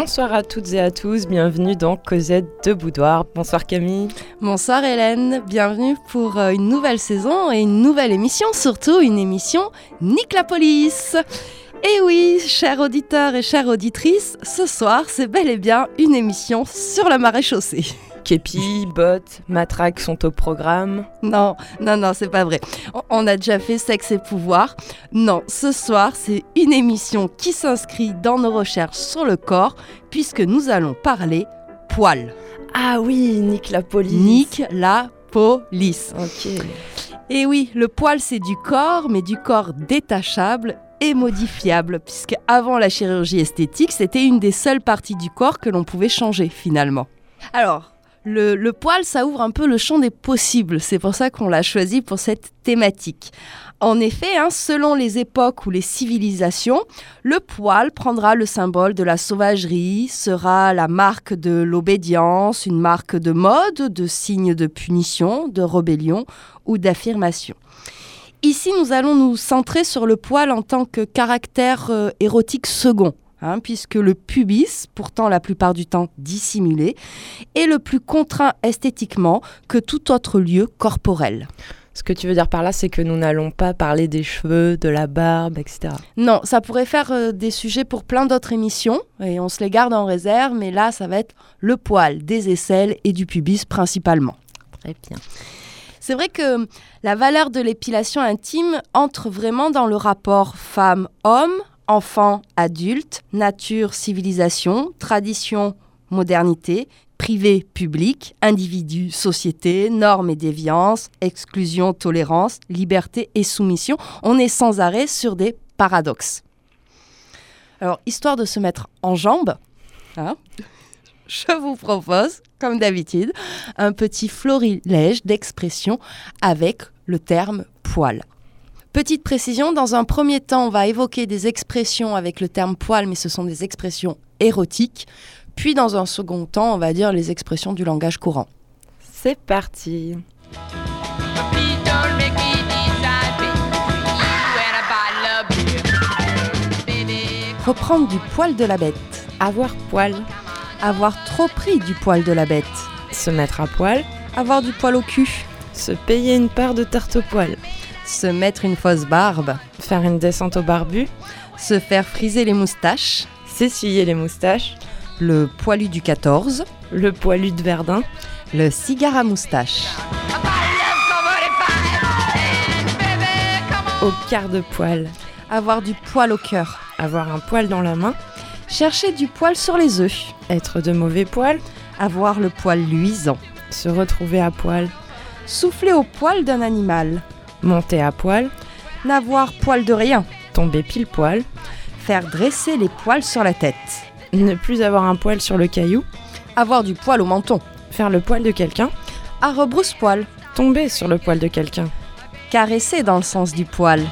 Bonsoir à toutes et à tous, bienvenue dans Cosette de Boudoir. Bonsoir Camille. Bonsoir Hélène, bienvenue pour euh, une nouvelle saison et une nouvelle émission, surtout une émission Nique la police. Et oui, chers auditeurs et chères auditrices, ce soir c'est bel et bien une émission sur la marée chaussée. Képi, bottes, matraques sont au programme. Non, non, non, c'est pas vrai. On a déjà fait sexe et pouvoir. Non, ce soir, c'est une émission qui s'inscrit dans nos recherches sur le corps, puisque nous allons parler poils. Ah oui, nique la police. Nique la police. Ok. Et oui, le poil, c'est du corps, mais du corps détachable et modifiable, puisque avant la chirurgie esthétique, c'était une des seules parties du corps que l'on pouvait changer finalement. Alors, le, poil, ça ouvre un peu le champ des possibles. C'est pour ça qu'on l'a choisi pour cette thématique. En effet, hein, selon les époques ou les civilisations, le poil prendra le symbole de la sauvagerie, sera la marque de l'obédience, une marque de mode, de signe de punition, de rébellion ou d'affirmation. Ici, nous allons nous centrer sur le poil en tant que caractère euh, érotique second. Hein, puisque le pubis, pourtant la plupart du temps dissimulé, est le plus contraint esthétiquement que tout autre lieu corporel. Ce que tu veux dire par là, c'est que nous n'allons pas parler des cheveux, de la barbe, etc. Non, ça pourrait faire euh, des sujets pour plein d'autres émissions, et on se les garde en réserve, mais là, ça va être le poil, des aisselles et du pubis principalement. Très bien. C'est vrai que la valeur de l'épilation intime entre vraiment dans le rapport femme-homme enfant, adulte, nature, civilisation, tradition, modernité, privé, public, individu, société, normes et déviance, exclusion, tolérance, liberté et soumission. On est sans arrêt sur des paradoxes. Alors, histoire de se mettre en jambe, hein, je vous propose, comme d'habitude, un petit florilège d'expressions avec le terme poil. Petite précision, dans un premier temps, on va évoquer des expressions avec le terme poil, mais ce sont des expressions érotiques. Puis dans un second temps, on va dire les expressions du langage courant. C'est parti. Reprendre du poil de la bête. Avoir poil. Avoir trop pris du poil de la bête. Se mettre à poil. Avoir du poil au cul. Se payer une part de tarte au poil se mettre une fausse barbe, faire une descente au barbu, se faire friser les moustaches, s'essuyer les moustaches, le poilu du 14, le poilu de Verdun, le cigare à moustache. Au quart de poil. Avoir du poil au cœur. Avoir un poil dans la main. Chercher du poil sur les œufs. Être de mauvais poil. Avoir le poil luisant. Se retrouver à poil. Souffler au poil d'un animal. Monter à poil. N'avoir poil de rien. Tomber pile poil. Faire dresser les poils sur la tête. Ne plus avoir un poil sur le caillou. Avoir du poil au menton. Faire le poil de quelqu'un. À rebrousse-poil. Tomber sur le poil de quelqu'un. Caresser dans le sens du poil.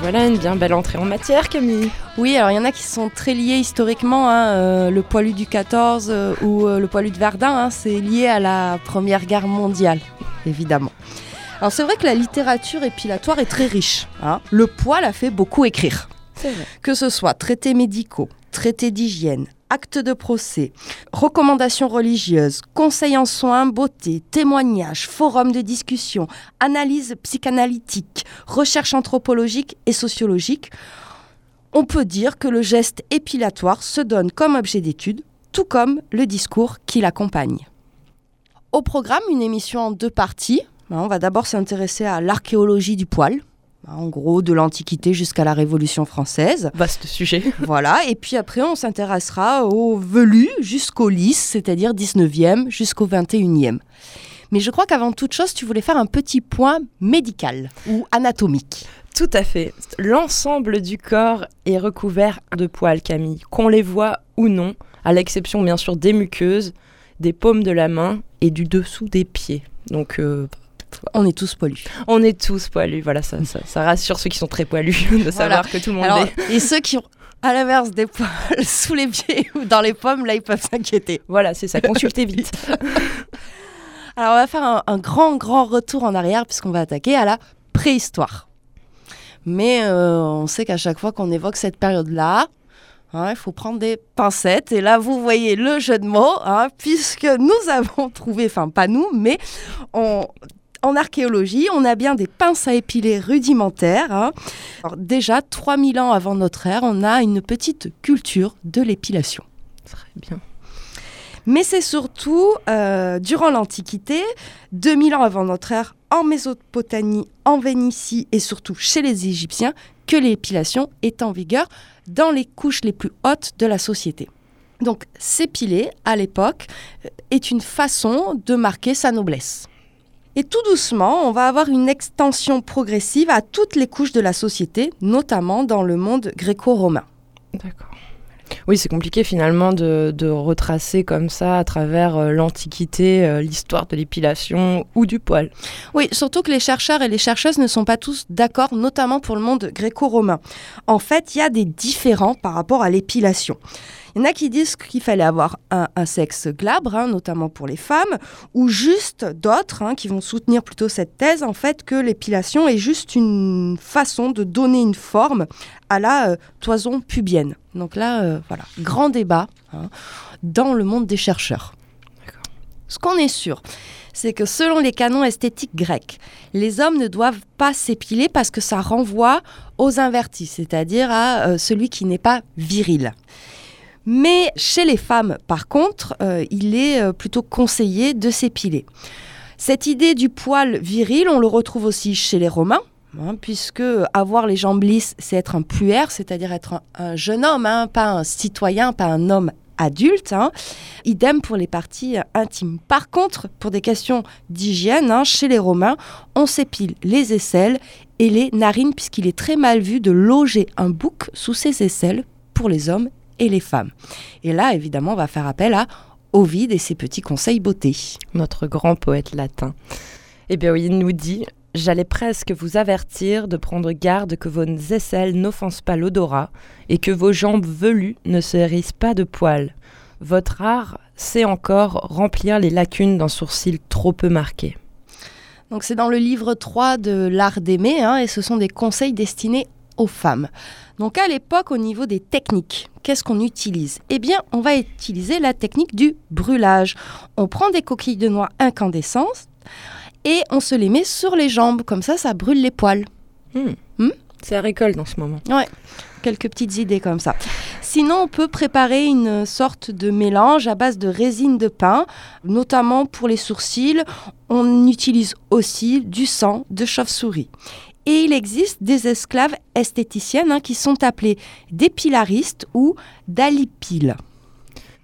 Voilà une bien belle entrée en matière, Camille. Oui, alors il y en a qui sont très liés historiquement. Hein, euh, le poilu du 14 euh, ou euh, le poilu de Verdun, hein, c'est lié à la Première Guerre mondiale, évidemment. Alors c'est vrai que la littérature épilatoire est très riche. Hein. Le poil a fait beaucoup écrire. Que ce soit traités médicaux, traités d'hygiène, actes de procès, recommandations religieuses, conseils en soins, beauté, témoignages, forums de discussion, analyses psychanalytiques, recherches anthropologiques et sociologiques, on peut dire que le geste épilatoire se donne comme objet d'étude, tout comme le discours qui l'accompagne. Au programme, une émission en deux parties. On va d'abord s'intéresser à l'archéologie du poil, en gros de l'Antiquité jusqu'à la Révolution française. Vaste sujet. voilà, et puis après on s'intéressera au velu jusqu'au lys, c'est-à-dire 19e jusqu'au 21e. Mais je crois qu'avant toute chose, tu voulais faire un petit point médical ou anatomique. Tout à fait. L'ensemble du corps est recouvert de poils, Camille, qu'on les voit ou non, à l'exception bien sûr des muqueuses, des paumes de la main et du dessous des pieds. Donc euh, on est tous poilus. On est tous poilus, voilà, ça, ça, rassure ceux qui sont très poilus de savoir que tout le monde est. Et ceux qui ont à l'inverse des poils sous les pieds ou dans les pommes, là, ils peuvent s'inquiéter. Voilà, c'est ça, consultez vite. Alors on va faire un, un grand, grand retour en arrière puisqu'on va attaquer à la préhistoire. Mais euh, on sait qu'à chaque fois qu'on évoque cette période-là, hein, il faut prendre des pincettes. Et là, vous voyez le jeu de mots, hein, puisque nous avons trouvé, enfin pas nous, mais on, en archéologie, on a bien des pinces à épiler rudimentaires. hein. Alors déjà, 3000 ans avant notre ère, on a une petite culture de l'épilation. Très bien. Mais c'est surtout euh, durant l'Antiquité, 2000 ans avant notre ère, en Mésopotamie, en Vénitie et surtout chez les Égyptiens, que l'épilation est en vigueur dans les couches les plus hautes de la société. Donc s'épiler, à l'époque, euh, est une façon de marquer sa noblesse. Et tout doucement, on va avoir une extension progressive à toutes les couches de la société, notamment dans le monde gréco-romain. D'accord. Oui, c'est compliqué finalement de, de retracer comme ça à travers euh, l'Antiquité euh, l'histoire de l'épilation ou du poil. Oui, surtout que les chercheurs et les chercheuses ne sont pas tous d'accord, notamment pour le monde gréco-romain. En fait, il y a des différends par rapport à l'épilation. Il y en a qui disent qu'il fallait avoir un, sexe glabre, hein, notamment pour les femmes, ou juste d'autres hein, qui vont soutenir plutôt cette thèse, en fait, que l'épilation est juste une façon de donner une forme à la euh, toison pubienne. Donc là, euh, voilà, grand débat hein, dans le monde des chercheurs. Ce qu'on est sûr, c'est que selon les canons esthétiques grecs, les hommes ne doivent pas s'épiler parce que ça renvoie aux invertis, c'est-à-dire à euh, celui qui n'est pas viril. Mais chez les femmes, par contre, euh, il est euh, plutôt conseillé de s'épiler. Cette idée du poil viril, on le retrouve aussi chez les Romains, hein, puisque avoir les jambes lisses, c'est être un puère, c'est-à-dire être un, un jeune homme, hein, pas un citoyen, pas un homme adulte. hein. Idem pour les parties intimes. Par contre, pour des questions d'hygiène, chez les Romains, on s'épile les aisselles et les narines, puisqu'il est très mal vu de loger un bouc sous ses aisselles pour les hommes et les femmes. Et là, évidemment, on va faire appel à Ovide et ses petits conseils beauté. Notre grand poète latin. Eh bien oui, il nous dit J'allais presque vous avertir de prendre garde que vos aisselles n'offensent pas l'odorat et que vos jambes velues ne se hérissent pas de poils. Votre art sait encore remplir les lacunes d'un sourcil trop peu marqué. Donc c'est dans le livre 3 de L'art d'aimer, hein, et ce sont des conseils destinés aux femmes. Donc à l'époque, au niveau des techniques, qu'est-ce qu'on utilise? Eh bien, on va utiliser la technique du brûlage. On prend des coquilles de noix incandescentes et on se les met sur les jambes, comme ça, ça brûle les poils. Hmm. Hmm? C'est à récolte en ce moment. Quelques petites idées comme ça. Sinon, on peut préparer une sorte de mélange à base de résine de pin, notamment pour les sourcils. On utilise aussi du sang de chauve-souris. Et il existe des esclaves esthéticiennes hein, qui sont appelées dépilaristes ou dalipiles.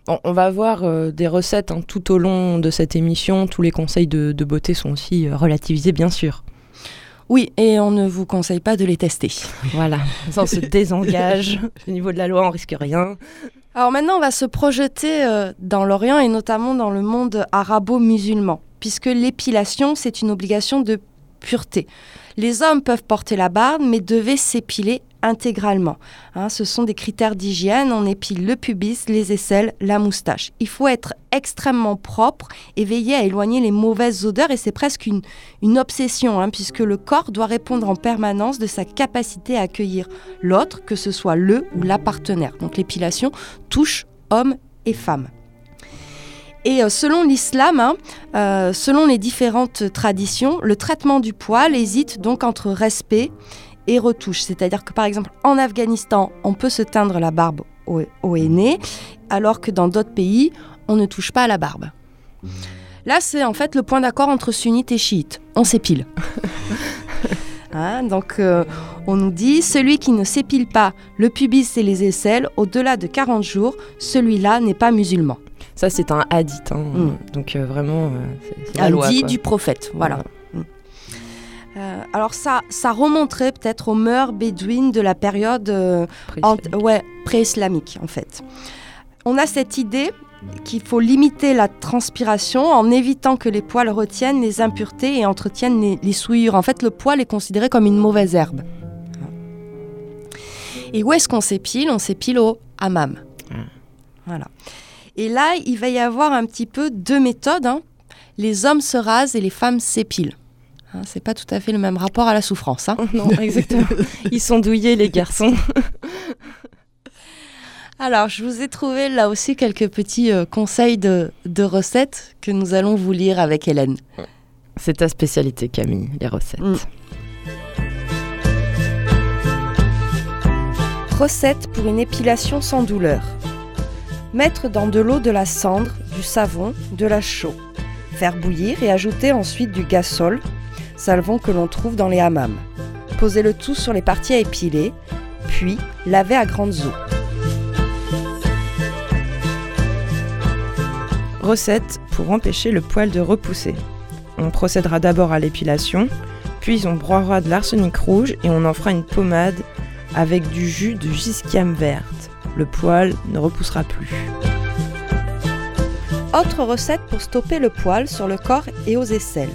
On, on va voir euh, des recettes hein, tout au long de cette émission. Tous les conseils de, de beauté sont aussi euh, relativisés, bien sûr. Oui, et on ne vous conseille pas de les tester. Voilà, on se désengage. Au niveau de la loi, on risque rien. Alors maintenant, on va se projeter euh, dans l'Orient et notamment dans le monde arabo-musulman, puisque l'épilation, c'est une obligation de pureté. Les hommes peuvent porter la barbe, mais devaient s'épiler intégralement. Hein, ce sont des critères d'hygiène. On épile le pubis, les aisselles, la moustache. Il faut être extrêmement propre et veiller à éloigner les mauvaises odeurs. Et c'est presque une, obsession, hein, puisque le corps doit répondre en permanence de sa capacité à accueillir l'autre, que ce soit le ou la partenaire. Donc l'épilation touche hommes et femmes. Et euh, selon l'islam, hein, euh, selon les différentes traditions, le traitement du poil hésite donc entre respect et retouche. C'est-à-dire que par exemple en Afghanistan, on peut se teindre la barbe au, au alors que dans d'autres pays, on ne touche pas à la barbe. Là, c'est en fait le point d'accord entre sunnites et chiites. On s'épile. Hein, donc, euh, on nous dit celui qui ne s'épile pas le pubis et les aisselles au-delà de 40 jours, celui-là n'est pas musulman. Ça, c'est un hadith. hein. Mm. Donc, euh, vraiment, euh, c'est- la Un loi. du prophète, voilà. Mm. Euh, alors ça, ça remonterait peut-être aux mœurs bédouines de la période euh, Pré-islamique. ouais, pré-islamique en fait. On a cette idée qu'il faut limiter la transpiration en évitant que les poils retiennent les impuretés et entretiennent les, les souillures. En fait, le poil est considéré comme une mauvaise herbe. Et où est-ce qu'on s'épile? On s'épile au hammam. Mm. Voilà. Et là, il va y avoir un petit peu deux méthodes. hein. les hommes se rasent et les femmes s'épilent. Hein, c'est pas tout à fait le même rapport à la souffrance. Hein. non, exactement. Ils sont douillés, les garçons. Alors, je vous ai trouvé là aussi quelques petits euh, conseils de, recettes que nous allons vous lire avec Hélène. C'est ta spécialité, Camille, les recettes. Mm. Recette pour une épilation sans douleur. Mettre dans de l'eau de la cendre, du savon, de la chaux. Faire bouillir et ajouter ensuite du gasol, salvon que l'on trouve dans les hammams. Poser le tout sur les parties à épiler, puis laver à grandes eaux. Recette pour empêcher le poil de repousser. On procédera d'abord à l'épilation, puis on broiera de l'arsenic rouge et on en fera une pommade avec du jus de gisquiam verte. Le poil ne repoussera plus. Autre recette pour stopper le poil sur le corps et aux aisselles.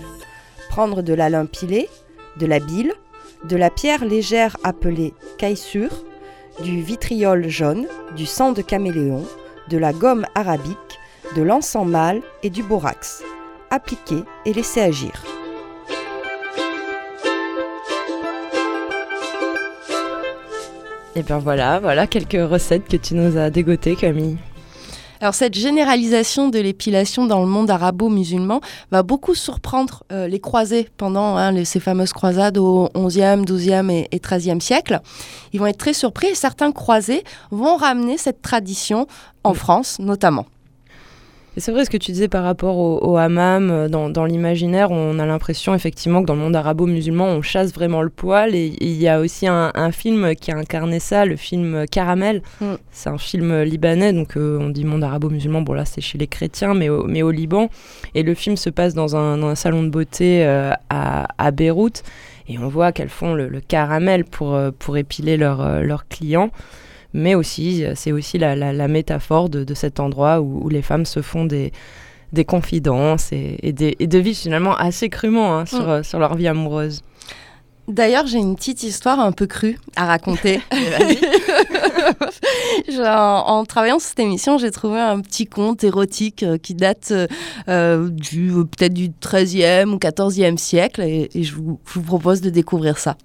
Prendre de l'alun pilé, de la bile, de la pierre légère appelée caissure, du vitriol jaune, du sang de caméléon, de la gomme arabique, de l'encens mâle et du borax. Appliquer et laisser agir. Et bien voilà, voilà quelques recettes que tu nous as dégotées Camille. Alors cette généralisation de l'épilation dans le monde arabo-musulman va beaucoup surprendre euh, les croisés pendant hein, ces fameuses croisades au 11e, 12e et, et 13e siècle. Ils vont être très surpris et certains croisés vont ramener cette tradition en France notamment c'est vrai ce que tu disais par rapport au, hammam, euh, dans, l'imaginaire, on a l'impression effectivement que dans le monde arabo-musulman, on chasse vraiment le poil. Et il y a aussi un, film qui a incarné ça, le film Caramel. Mm. C'est un film libanais, donc euh, on dit monde arabo-musulman, bon là c'est chez les chrétiens, mais au, mais au Liban. Et le film se passe dans un, salon de beauté euh, à, Beyrouth. Et on voit qu'elles font le, caramel pour, pour épiler leurs clients mais aussi c'est aussi la, métaphore de, cet endroit où, les femmes se font des, des confidences et, et, des, et de vivre finalement assez crûment hein, sur, mm. sur leur vie amoureuse. D'ailleurs, j'ai une petite histoire un peu crue à raconter. en, travaillant sur cette émission, j'ai trouvé un petit conte érotique euh, qui date euh, du peut-être du 13e ou 14e siècle et, je, vous, je vous propose de découvrir ça.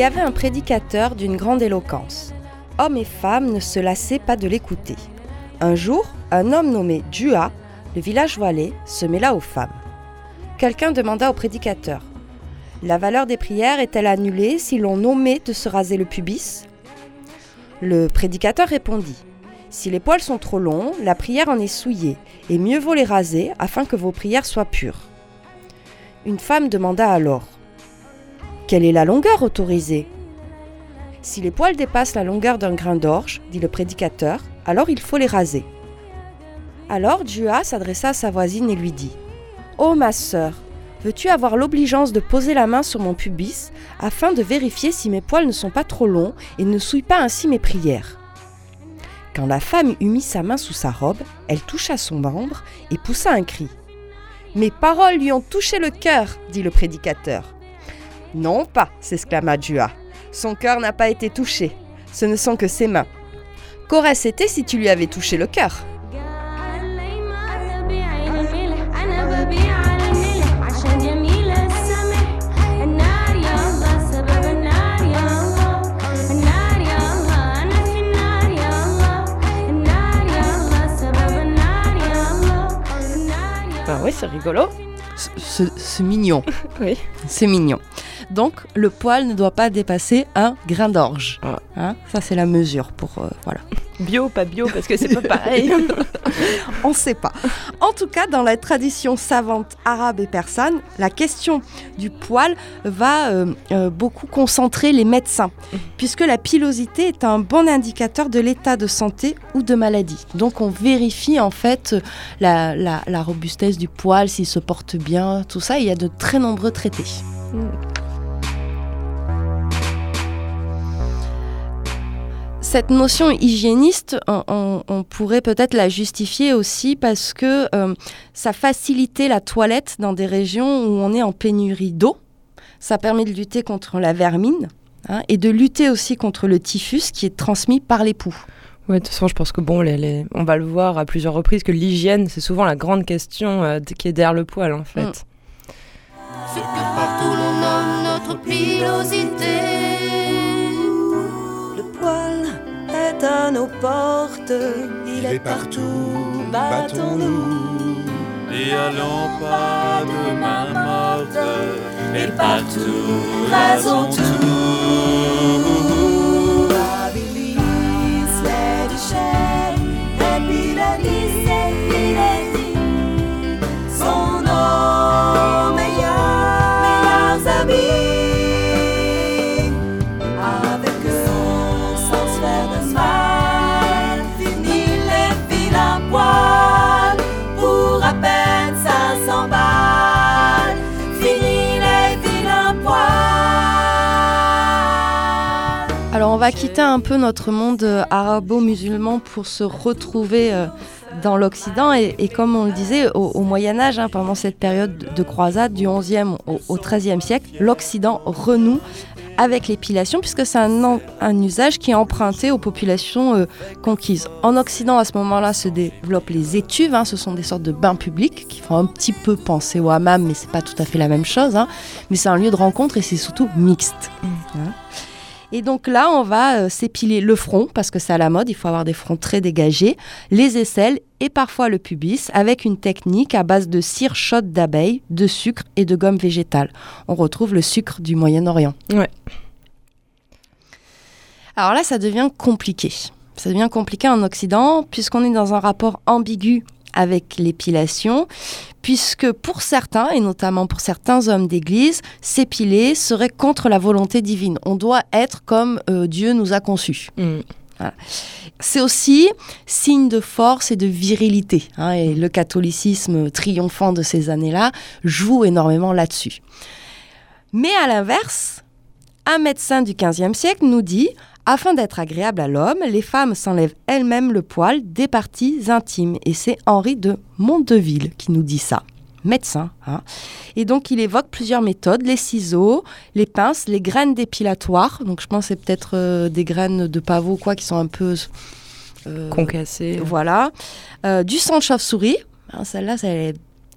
Y avait un prédicateur d'une grande éloquence. Hommes et femmes ne se lassaient pas de l'écouter. Un jour, un homme nommé Dua, le village voilé, se mêla aux femmes. Quelqu'un demanda au prédicateur La valeur des prières est-elle annulée si l'on nommait de se raser le pubis? Le prédicateur répondit Si les poils sont trop longs, la prière en est souillée, et mieux vaut les raser afin que vos prières soient pures. Une femme demanda alors quelle est la longueur autorisée Si les poils dépassent la longueur d'un grain d'orge, dit le prédicateur, alors il faut les raser. Alors Dua s'adressa à sa voisine et lui dit Oh ma sœur, veux-tu avoir l'obligeance de poser la main sur mon pubis afin de vérifier si mes poils ne sont pas trop longs et ne souillent pas ainsi mes prières? Quand la femme eut mis sa main sous sa robe, elle toucha son membre et poussa un cri. Mes paroles lui ont touché le cœur, dit le prédicateur. Non pas, s'exclama Dua. Son cœur n'a pas été touché. Ce ne sont que ses mains. Qu'aurait-ce été si tu lui avais touché le cœur? Ah oui, c'est rigolo. C'est mignon. oui. C'est mignon. Donc, le poil ne doit pas dépasser un grain d'orge. Ah. Hein, ça, c'est la mesure pour. Euh, voilà. Bio, pas bio, parce que c'est pas pareil. On ne sait pas. En tout cas, dans la tradition savante arabe et persane, la question du poil va euh, euh, beaucoup concentrer les médecins, puisque la pilosité est un bon indicateur de l'état de santé ou de maladie. Donc, on vérifie en fait la, la robustesse du poil, s'il se porte bien, tout ça. Il y a de très nombreux traités. Mm. Cette notion hygiéniste, on, pourrait peut-être la justifier aussi parce que euh, ça facilitait la toilette dans des régions où on est en pénurie d'eau. Ça permet de lutter contre la vermine hein, et de lutter aussi contre le typhus qui est transmis par les poux. Ouais, de toute façon, je pense que bon, les, les- on va le voir à plusieurs reprises que l'hygiène, c'est souvent la grande question euh, qui est derrière le poil, en fait. Mm. C'est que partout l'on nomme notre pilosité. Est à nos portes, il est partout, battons-nous. Et allons pas de main morte, et partout rasons tout. Va quitter un peu notre monde euh, arabo-musulman pour se retrouver euh, dans l'Occident et, et comme on le disait au, au Moyen Âge, hein, pendant cette période de croisade du 11e au, 13e siècle, l'Occident renoue avec l'épilation puisque c'est un, usage qui est emprunté aux populations euh, conquises. En Occident à ce moment-là se développent les étuves, hein, ce sont des sortes de bains publics qui font un petit peu penser au hammam mais c'est pas tout à fait la même chose, hein. mais c'est un lieu de rencontre et c'est surtout mixte. hein. Et donc là, on va euh, s'épiler le front, parce que c'est à la mode, il faut avoir des fronts très dégagés, les aisselles et parfois le pubis, avec une technique à base de cire chaude d'abeille, de sucre et de gomme végétale. On retrouve le sucre du Moyen-Orient. Ouais. Alors là, ça devient compliqué. Ça devient compliqué en Occident, puisqu'on est dans un rapport ambigu avec l'épilation, puisque pour certains, et notamment pour certains hommes d'église, s'épiler serait contre la volonté divine. On doit être comme euh, Dieu nous a conçus. Mm. C'est aussi signe de force et de virilité. hein, et le catholicisme triomphant de ces années-là joue énormément là-dessus. Mais à l'inverse, un médecin du XVe siècle nous dit afin d'être agréable à l'homme, les femmes s'enlèvent elles-mêmes le poil des parties intimes. Et c'est Henri de Mondeville qui nous dit ça. Médecin. hein. Et donc il évoque plusieurs méthodes les ciseaux, les pinces, les graines dépilatoire. Donc je pense que c'est peut-être euh, des graines de pavot quoi qui sont un peu euh, Concassé. voilà. Euh, du sang de chauve-souris. Hein, Celle-là, ça,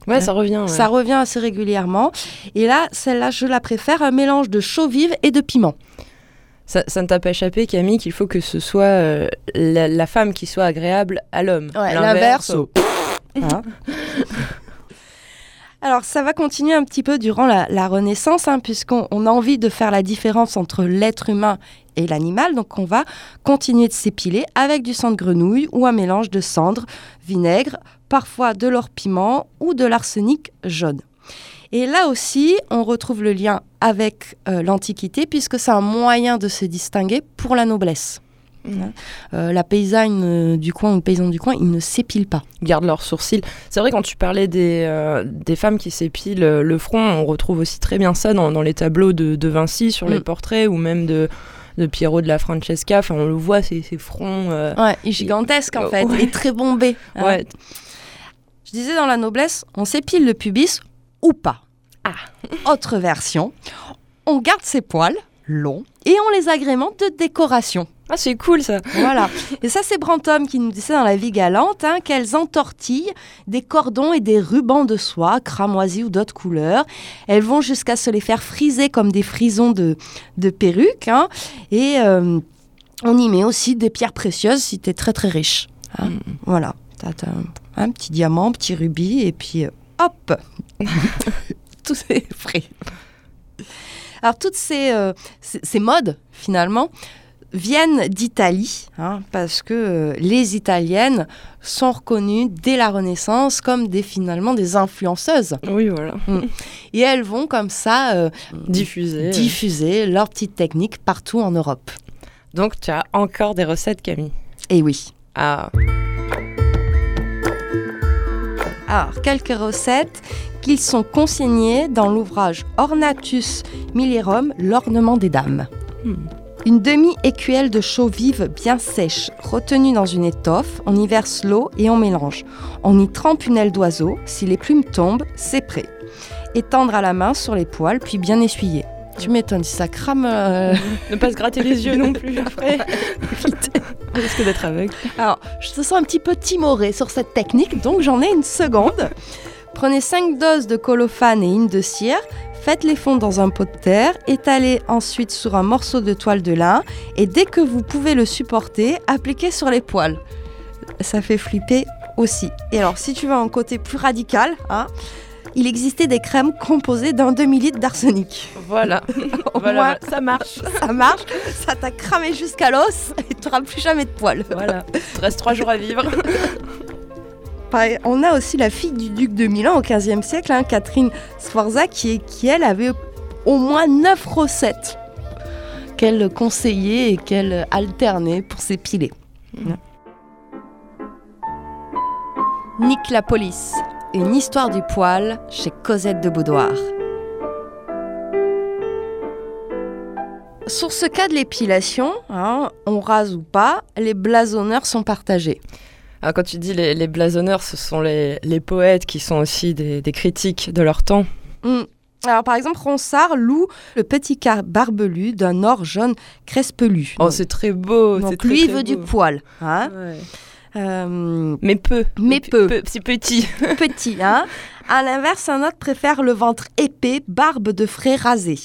Ouais, ça revient. ouais. ça revient assez régulièrement. Et là, celle-là, je la préfère, un mélange de chaux vive et de piment. Ça, ça ne t'a pas échappé, Camille, qu'il faut que ce soit euh, la, la femme qui soit agréable à l'homme. Ouais, l'inverse. Hein Alors, ça va continuer un petit peu durant la, la Renaissance, hein, puisqu'on on a envie de faire la différence entre l'être humain et l'animal. Donc, on va continuer de s'épiler avec du sang de grenouille ou un mélange de cendre, vinaigre, parfois de l'or piment ou de l'arsenic jaune. Et là aussi, on retrouve le lien avec euh, l'Antiquité, puisque c'est un moyen de se distinguer pour la noblesse. Euh, la paysanne euh, du coin ou le paysan du coin, ils ne s'épilent pas. Gardent leurs sourcils. C'est vrai, quand tu parlais des, euh, des femmes qui s'épilent le front, on retrouve aussi très bien ça dans, dans les tableaux de, de Vinci sur les Mm. portraits ou même de, de Piero de la Francesca. Enfin, on le voit, ces, ces fronts. Ouais, gigantesque en fait, et très bombé. hein. ouais. Disais dans la noblesse, on s'épile le pubis ou pas. Ah. Autre version, on garde ses poils longs et on les agrémente de décoration. Ah, c'est cool ça. Voilà. Et ça, c'est Brantôme qui nous disait dans La vie galante hein, qu'elles entortillent des cordons et des rubans de soie, cramoisis ou d'autres couleurs. Elles vont jusqu'à se les faire friser comme des frisons de, de perruques. hein. et euh, on y met aussi des pierres précieuses si tu es très très riche. hein. Voilà. T'as un, un petit diamant, un petit rubis, et puis euh, hop Tout est frais. Alors, toutes ces, euh, ces, ces modes, finalement, viennent d'Italie, hein, parce que euh, les Italiennes sont reconnues dès la Renaissance comme des, finalement des influenceuses. Oui, voilà. Et elles vont comme ça euh, Diffusé. diffuser leurs petites techniques partout en Europe. Donc, tu as encore des recettes, Camille? Et oui. Ah, Alors, quelques recettes qui sont consignées dans l'ouvrage Ornatus Milierum, l'ornement des dames. Hmm. Une demi-écuelle de chaux vive bien sèche, retenue dans une étoffe, on y verse l'eau et on mélange. On y trempe une aile d'oiseau, si les plumes tombent, c'est prêt. Étendre à la main sur les poils, puis bien essuyer. Tu m'étonnes, si ça crame. euh, Ne pas se gratter les yeux non plus après. On risque d'être aveugle. Alors, je te sens un petit peu timoré sur cette technique, donc j'en ai une seconde. Prenez 5 doses de colophane et une de cire, faites-les fondre dans un pot de terre, étalez ensuite sur un morceau de toile de lin et dès que vous pouvez le supporter, appliquez sur les poils. Ça fait flipper aussi. Et alors, si tu veux un côté plus radical, hein, il existait des crèmes composées d'un demi-litre d'arsenic. Voilà. Au voilà, moins, ça marche. ça marche, ça t'a cramé jusqu'à l'os et tu n'auras plus jamais de poils. Voilà. Il te reste trois jours à vivre. On a aussi la fille du duc de Milan au XVe siècle, hein, Catherine Sforza, qui, qui elle avait au moins neuf recettes qu'elle conseillait et qu'elle alternait pour s'épiler. Nick la police, une histoire du poil chez Cosette de Boudoir. Sur ce cas de l'épilation, hein, on rase ou pas, les blasonneurs sont partagés. Alors, quand tu dis les, les blasonneurs, ce sont les, les poètes qui sont aussi des, des critiques de leur temps. Mm. Alors par exemple, Ronsard loue le petit car barbelu d'un or jaune crespelu. Oh, c'est très beau. Donc très, lui, il veut du poil. Hein Ouais. Euh, Mais peu. Mais P- peu. Si petit. petit, hein À l'inverse, un autre préfère le ventre épais, barbe de frais rasé.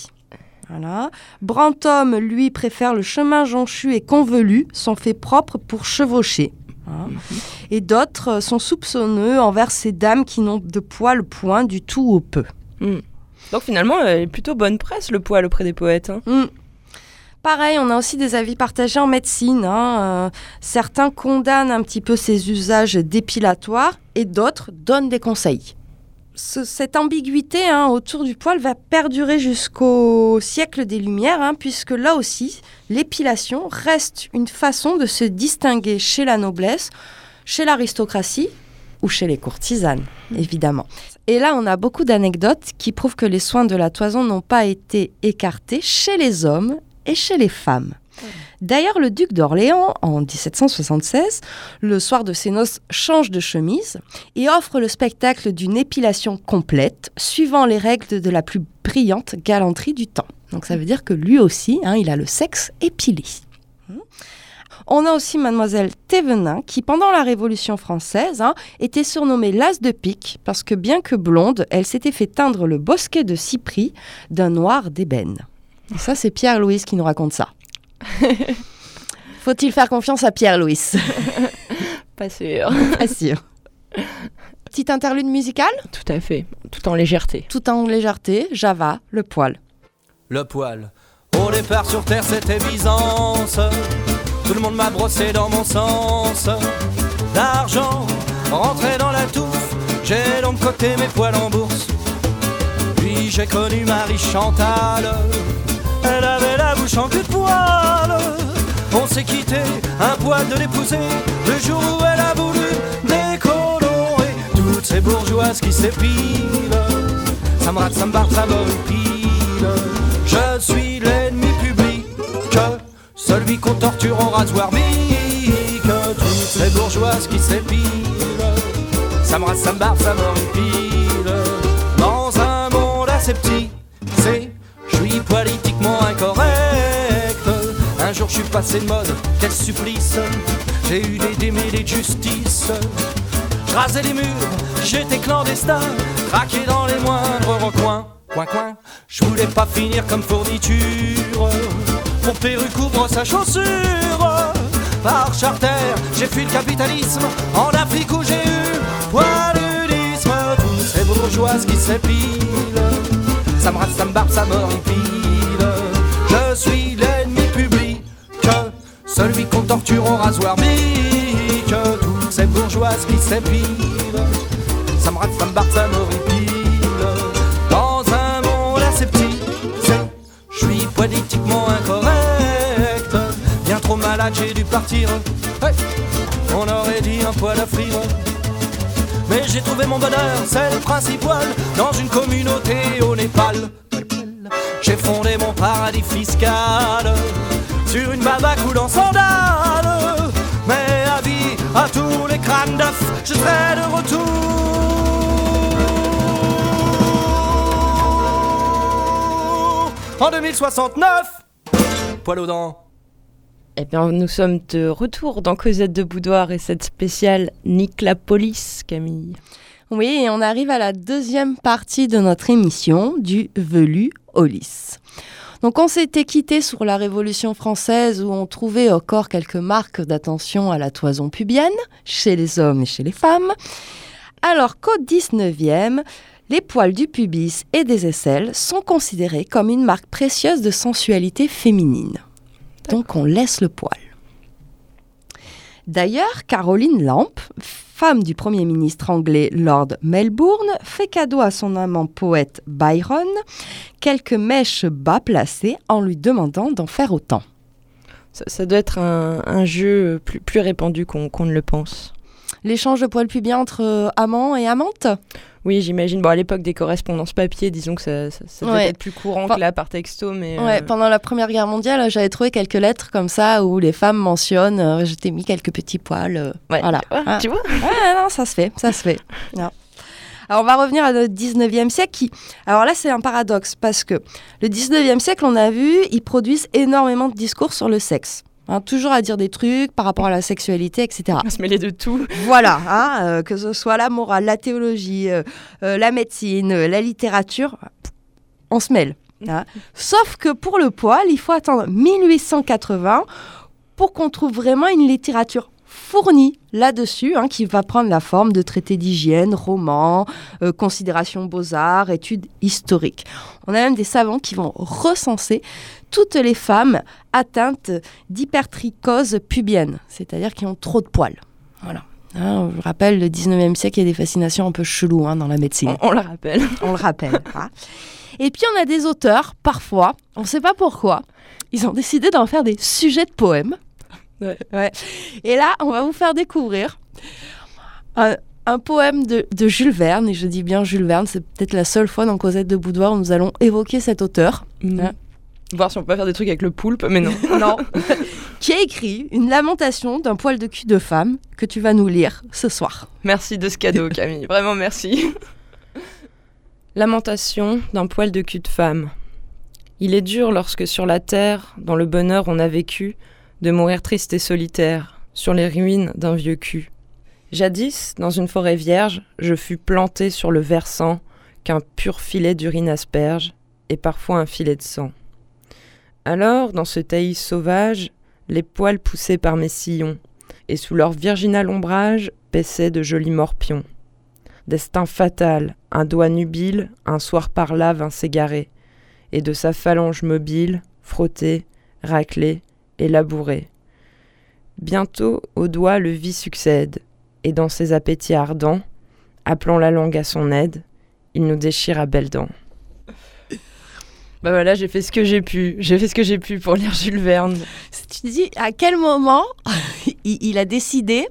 Voilà. Brantôme, lui, préfère le chemin jonchu et convelu, sont faits propres pour chevaucher. hein. Et d'autres sont soupçonneux envers ces dames qui n'ont de poil point du tout ou peu. Donc finalement, elle est plutôt bonne presse, le poil auprès des poètes. hein. Mm. Pareil, on a aussi des avis partagés en médecine. hein. Euh, certains condamnent un petit peu ces usages dépilatoires et d'autres donnent des conseils. Ce- cette ambiguïté hein, autour du poil va perdurer jusqu'au siècle des Lumières, hein, puisque là aussi, l'épilation reste une façon de se distinguer chez la noblesse, chez l'aristocratie ou chez les courtisanes, évidemment. Et là, on a beaucoup d'anecdotes qui prouvent que les soins de la toison n'ont pas été écartés chez les hommes et chez les femmes. D'ailleurs, le duc d'Orléans, en 1776, le soir de ses noces, change de chemise et offre le spectacle d'une épilation complète, suivant les règles de la plus brillante galanterie du temps. Donc ça veut dire que lui aussi, hein, il a le sexe épilé. On a aussi mademoiselle Thévenin qui, pendant la Révolution française, hein, était surnommée l'as de pique parce que bien que blonde, elle s'était fait teindre le bosquet de cypris d'un noir d'ébène. Et Ça, c'est Pierre-Louis qui nous raconte ça. Faut-il faire confiance à Pierre-Louis? Pas sûr. Pas sûr. Petite interlude musicale, Tout à fait. Tout en légèreté. tout en légèreté, Java, le poil. Le poil. Au départ sur terre c'était Byzance. Tout le monde m'a brossé dans mon sens. L'argent rentré dans la touffe. J'ai donc coté mes poils en bourse. Puis j'ai connu Marie Chantal. Elle avait la bouche en cul de poil. On s'est quitté, un poil de l'épouser. Le jour où elle a voulu décolorer toutes ces bourgeoises qui s'épilent. Ça me rate, ça me barre, ça. Je suis l'ennemi public, celui qu'on torture en rasoir bique. Toutes ces bourgeoises qui s'épilent. Ça me rate, ça me barre, ça. Dans un monde assez petit, c'est, politiquement incorrect. Un jour je suis passé de mode, quel supplice. J'ai eu des démêlés de justice. Je les murs, j'étais clandestin, traqué dans les moindres recoins. Coin, coin, je voulais pas finir comme fourniture. Mon perruque couvre sa chaussure. Par charter, j'ai fui le capitalisme. En Afrique où j'ai eu poiludisme. Toutes ces bourgeoises qui s'épilent. Ça me rate, ça me ça. Je suis l'ennemi public. Celui qu'on torture au rasoir bique. Toutes ces bourgeoises qui s'épilent. Ça me rate, ça me barbe, ça m'horripile. Dans un monde c'est, je suis politiquement incorrect. Bien trop malade, j'ai dû partir. On aurait dit un poil à frire. Mais j'ai trouvé mon bonheur, c'est le principal, dans une communauté au Népal. J'ai fondé mon paradis fiscal sur une baba coulant sandales. Mais avis à tous les crânes d'œufs, je serai de retour. en 2069 Poil aux dents. Eh bien, nous sommes de retour dans Cosette de Boudoir et cette spéciale Nique la police, Camille. Oui, et on arrive à la deuxième partie de notre émission du velu au. Donc on s'était quitté sur la Révolution française où on trouvait encore quelques marques d'attention à la toison pubienne chez les hommes et chez les femmes. Alors qu'au 19e, les poils du pubis et des aisselles sont considérés comme une marque précieuse de sensualité féminine. Donc on laisse le poil. D'ailleurs, Caroline Lamp, femme du Premier ministre anglais Lord Melbourne, fait cadeau à son amant poète Byron quelques mèches bas placées en lui demandant d'en faire autant. Ça, doit être un, jeu plus, répandu qu'on ne le pense. L'échange de poils pubiens entre euh, amants et amantes? Oui, j'imagine. Bon, à l'époque des correspondances papier, disons que ça, ça, ça devait Ouais. être plus courant que là par texto, mais. euh, pendant la Première Guerre mondiale, j'avais trouvé quelques lettres comme ça où les femmes mentionnent euh, je t'ai mis quelques petits poils. euh, ouais. Voilà. Ouais, Ah. Tu vois? Non, ça se fait, ça se fait. Non. Alors, on va revenir à notre 19e siècle qui... Alors là, c'est un paradoxe parce que le 19e siècle, on a vu, ils produisent énormément de discours sur le sexe. Hein, toujours à dire des trucs par rapport à la sexualité, etc. On se mêler de tout. Voilà, hein, euh, que ce soit la morale, la théologie, euh, euh, la médecine, la littérature, on se mêle. hein. Sauf que pour le poil, il faut attendre 1880 pour qu'on trouve vraiment une littérature fournie là-dessus, hein, qui va prendre la forme de traités d'hygiène, romans, euh, considérations beaux-arts, études historiques. On a même des savants qui vont recenser toutes les femmes atteintes d'hypertrichose pubienne, c'est-à-dire qui ont trop de poils. Voilà. Hein, je rappelle, le 19e siècle, il y a des fascinations un peu cheloues hein, dans la médecine. On, on le rappelle. On le rappelle. hein. Et puis on a des auteurs, parfois, on ne sait pas pourquoi, ils ont décidé d'en faire des sujets de poèmes. Ouais. Ouais. Et là, on va vous faire découvrir un, un poème de, de Jules Verne, et je dis bien Jules Verne, c'est peut-être la seule fois dans Cosette de Boudoir où nous allons évoquer cet auteur. Mm. Voir si on peut pas faire des trucs avec le poulpe, mais non. Non. qui a écrit une lamentation d'un poil de cul de femme que tu vas nous lire ce soir. Merci de ce cadeau, Camille. Vraiment merci. Lamentation d'un poil de cul de femme. Il est dur lorsque sur la terre, dans le bonheur on a vécu, de mourir triste et solitaire, sur les ruines d'un vieux cul. Jadis, dans une forêt vierge, je fus planté sur le versant qu'un pur filet d'urine asperge, et parfois un filet de sang. Alors, dans ce taillis sauvage, les poils poussaient par mes sillons, et sous leur virginal ombrage paissaient de jolis morpions. Destin fatal, un doigt nubile, un soir par là vint s'égarer, et de sa phalange mobile, frotter, racler et labourer. Bientôt au doigt le vie succède, et dans ses appétits ardents, appelant la langue à son aide, il nous déchire à belles dents. Bah voilà, j'ai fait ce que j'ai pu. J'ai fait ce que j'ai pu pour lire Jules Verne. Tu te dis à quel moment il, il a décidé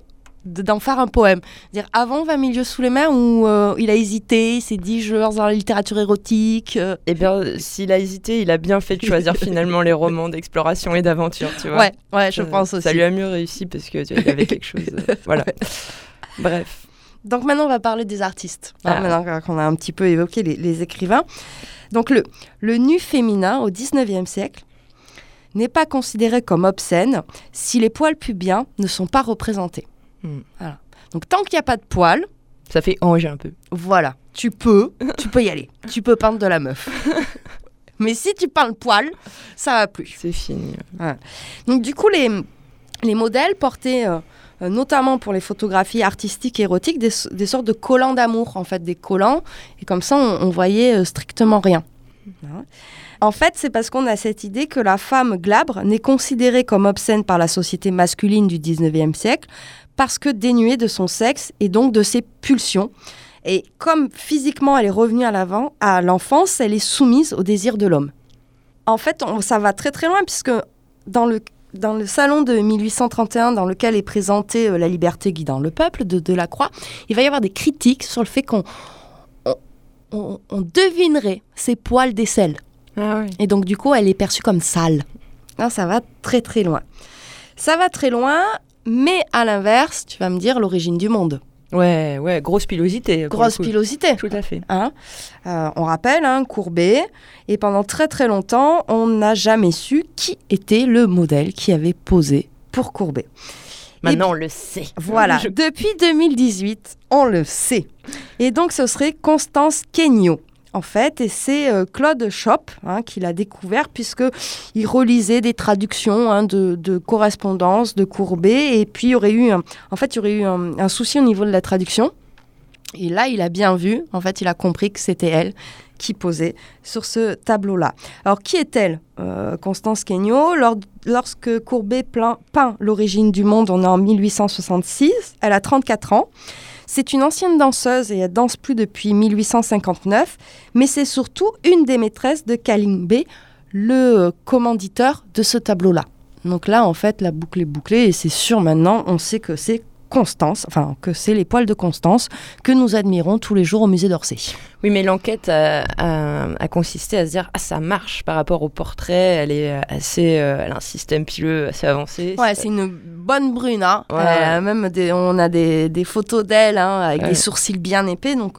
de- d'en faire un poème? Dire avant 20 milieux sous les mains où euh, il a hésité, il s'est dit je lance dans la littérature érotique. euh, Eh bien, s'il a hésité, il a bien fait de choisir finalement les romans d'exploration et d'aventure, tu vois. ouais, ouais, je Ça- pense aussi. Ça lui a mieux réussi parce que tu vois, il y avait quelque chose. euh, voilà. Bref. Donc maintenant, on va parler des artistes. hein, Ah. maintenant qu'on a un petit peu évoqué les, les écrivains. Donc le, le nu féminin au 19e siècle n'est pas considéré comme obscène si les poils pubiens ne sont pas représentés. Hmm. Voilà. Donc tant qu'il n'y a pas de poils, Ça fait ange un peu. voilà, tu peux, tu peux y aller. Tu peux peindre de la meuf. Mais si tu peins le poil, ça va plus. C'est fini. Donc du coup, les, les modèles portaient, euh, euh, notamment pour les photographies artistiques et érotiques, des, sortes de collants d'amour, en fait, des collants. Et comme ça, on, voyait euh, strictement rien. En fait, c'est parce qu'on a cette idée que la femme glabre n'est considérée comme obscène par la société masculine du 19e siècle parce que dénuée de son sexe et donc de ses pulsions. Et comme physiquement elle est revenue à l'avant, à l'enfance, elle est soumise au désir de l'homme. En fait, on- ça va très très loin puisque dans le dans le salon de 1831 dans lequel est présentée euh, La liberté guidant le peuple de Delacroix, il va y avoir des critiques sur le fait qu'on on, on- on devinerait ses poils d'aisselle. Ah. Et donc, du coup, elle est perçue comme sale. Non, ça va très très loin. Ça va très loin, mais à l'inverse, tu vas me dire l'origine du monde. Ouais, ouais, grosse pilosité. Grosse pilosité. Tout à fait. Hein Euh, on rappelle, hein, Courbet, et pendant très très longtemps, on n'a jamais su qui était le modèle qui avait posé pour Courbet. Maintenant, on le sait. Voilà, Je- depuis 2018, on le sait. Et donc ce serait Constance Kenyo. En fait, et c'est euh, Claude Schopp hein, qui l'a découvert puisque il relisait des traductions hein, de, correspondances de Courbet et puis il y aurait eu, un- en fait, il y aurait eu un, souci au niveau de la traduction. Et là, il a bien vu, en fait, il a compris que c'était elle qui posait sur ce tableau-là. Alors, qui est-elle Euh, Constance lors- lorsque Courbet peint l'origine du monde, on est en 1866, elle a 34 ans. C'est une ancienne danseuse et elle danse plus depuis 1859, mais c'est surtout une des maîtresses de Kalimbe, le euh, commanditeur de ce tableau-là. Donc là, en fait, la boucle est bouclée et c'est sûr maintenant, on sait que c'est Constance, enfin que c'est les poils de Constance que nous admirons tous les jours au musée d'Orsay. Oui, mais l'enquête a, a- a consisté à se dire ah ça marche par rapport au portrait. Elle est assez, euh, elle a un système pileux assez avancé. Ouais, c'est une bonne brune. Hein. Ouais. A même des- on a des, des photos d'elle hein, avec Ouais. des sourcils bien épais, donc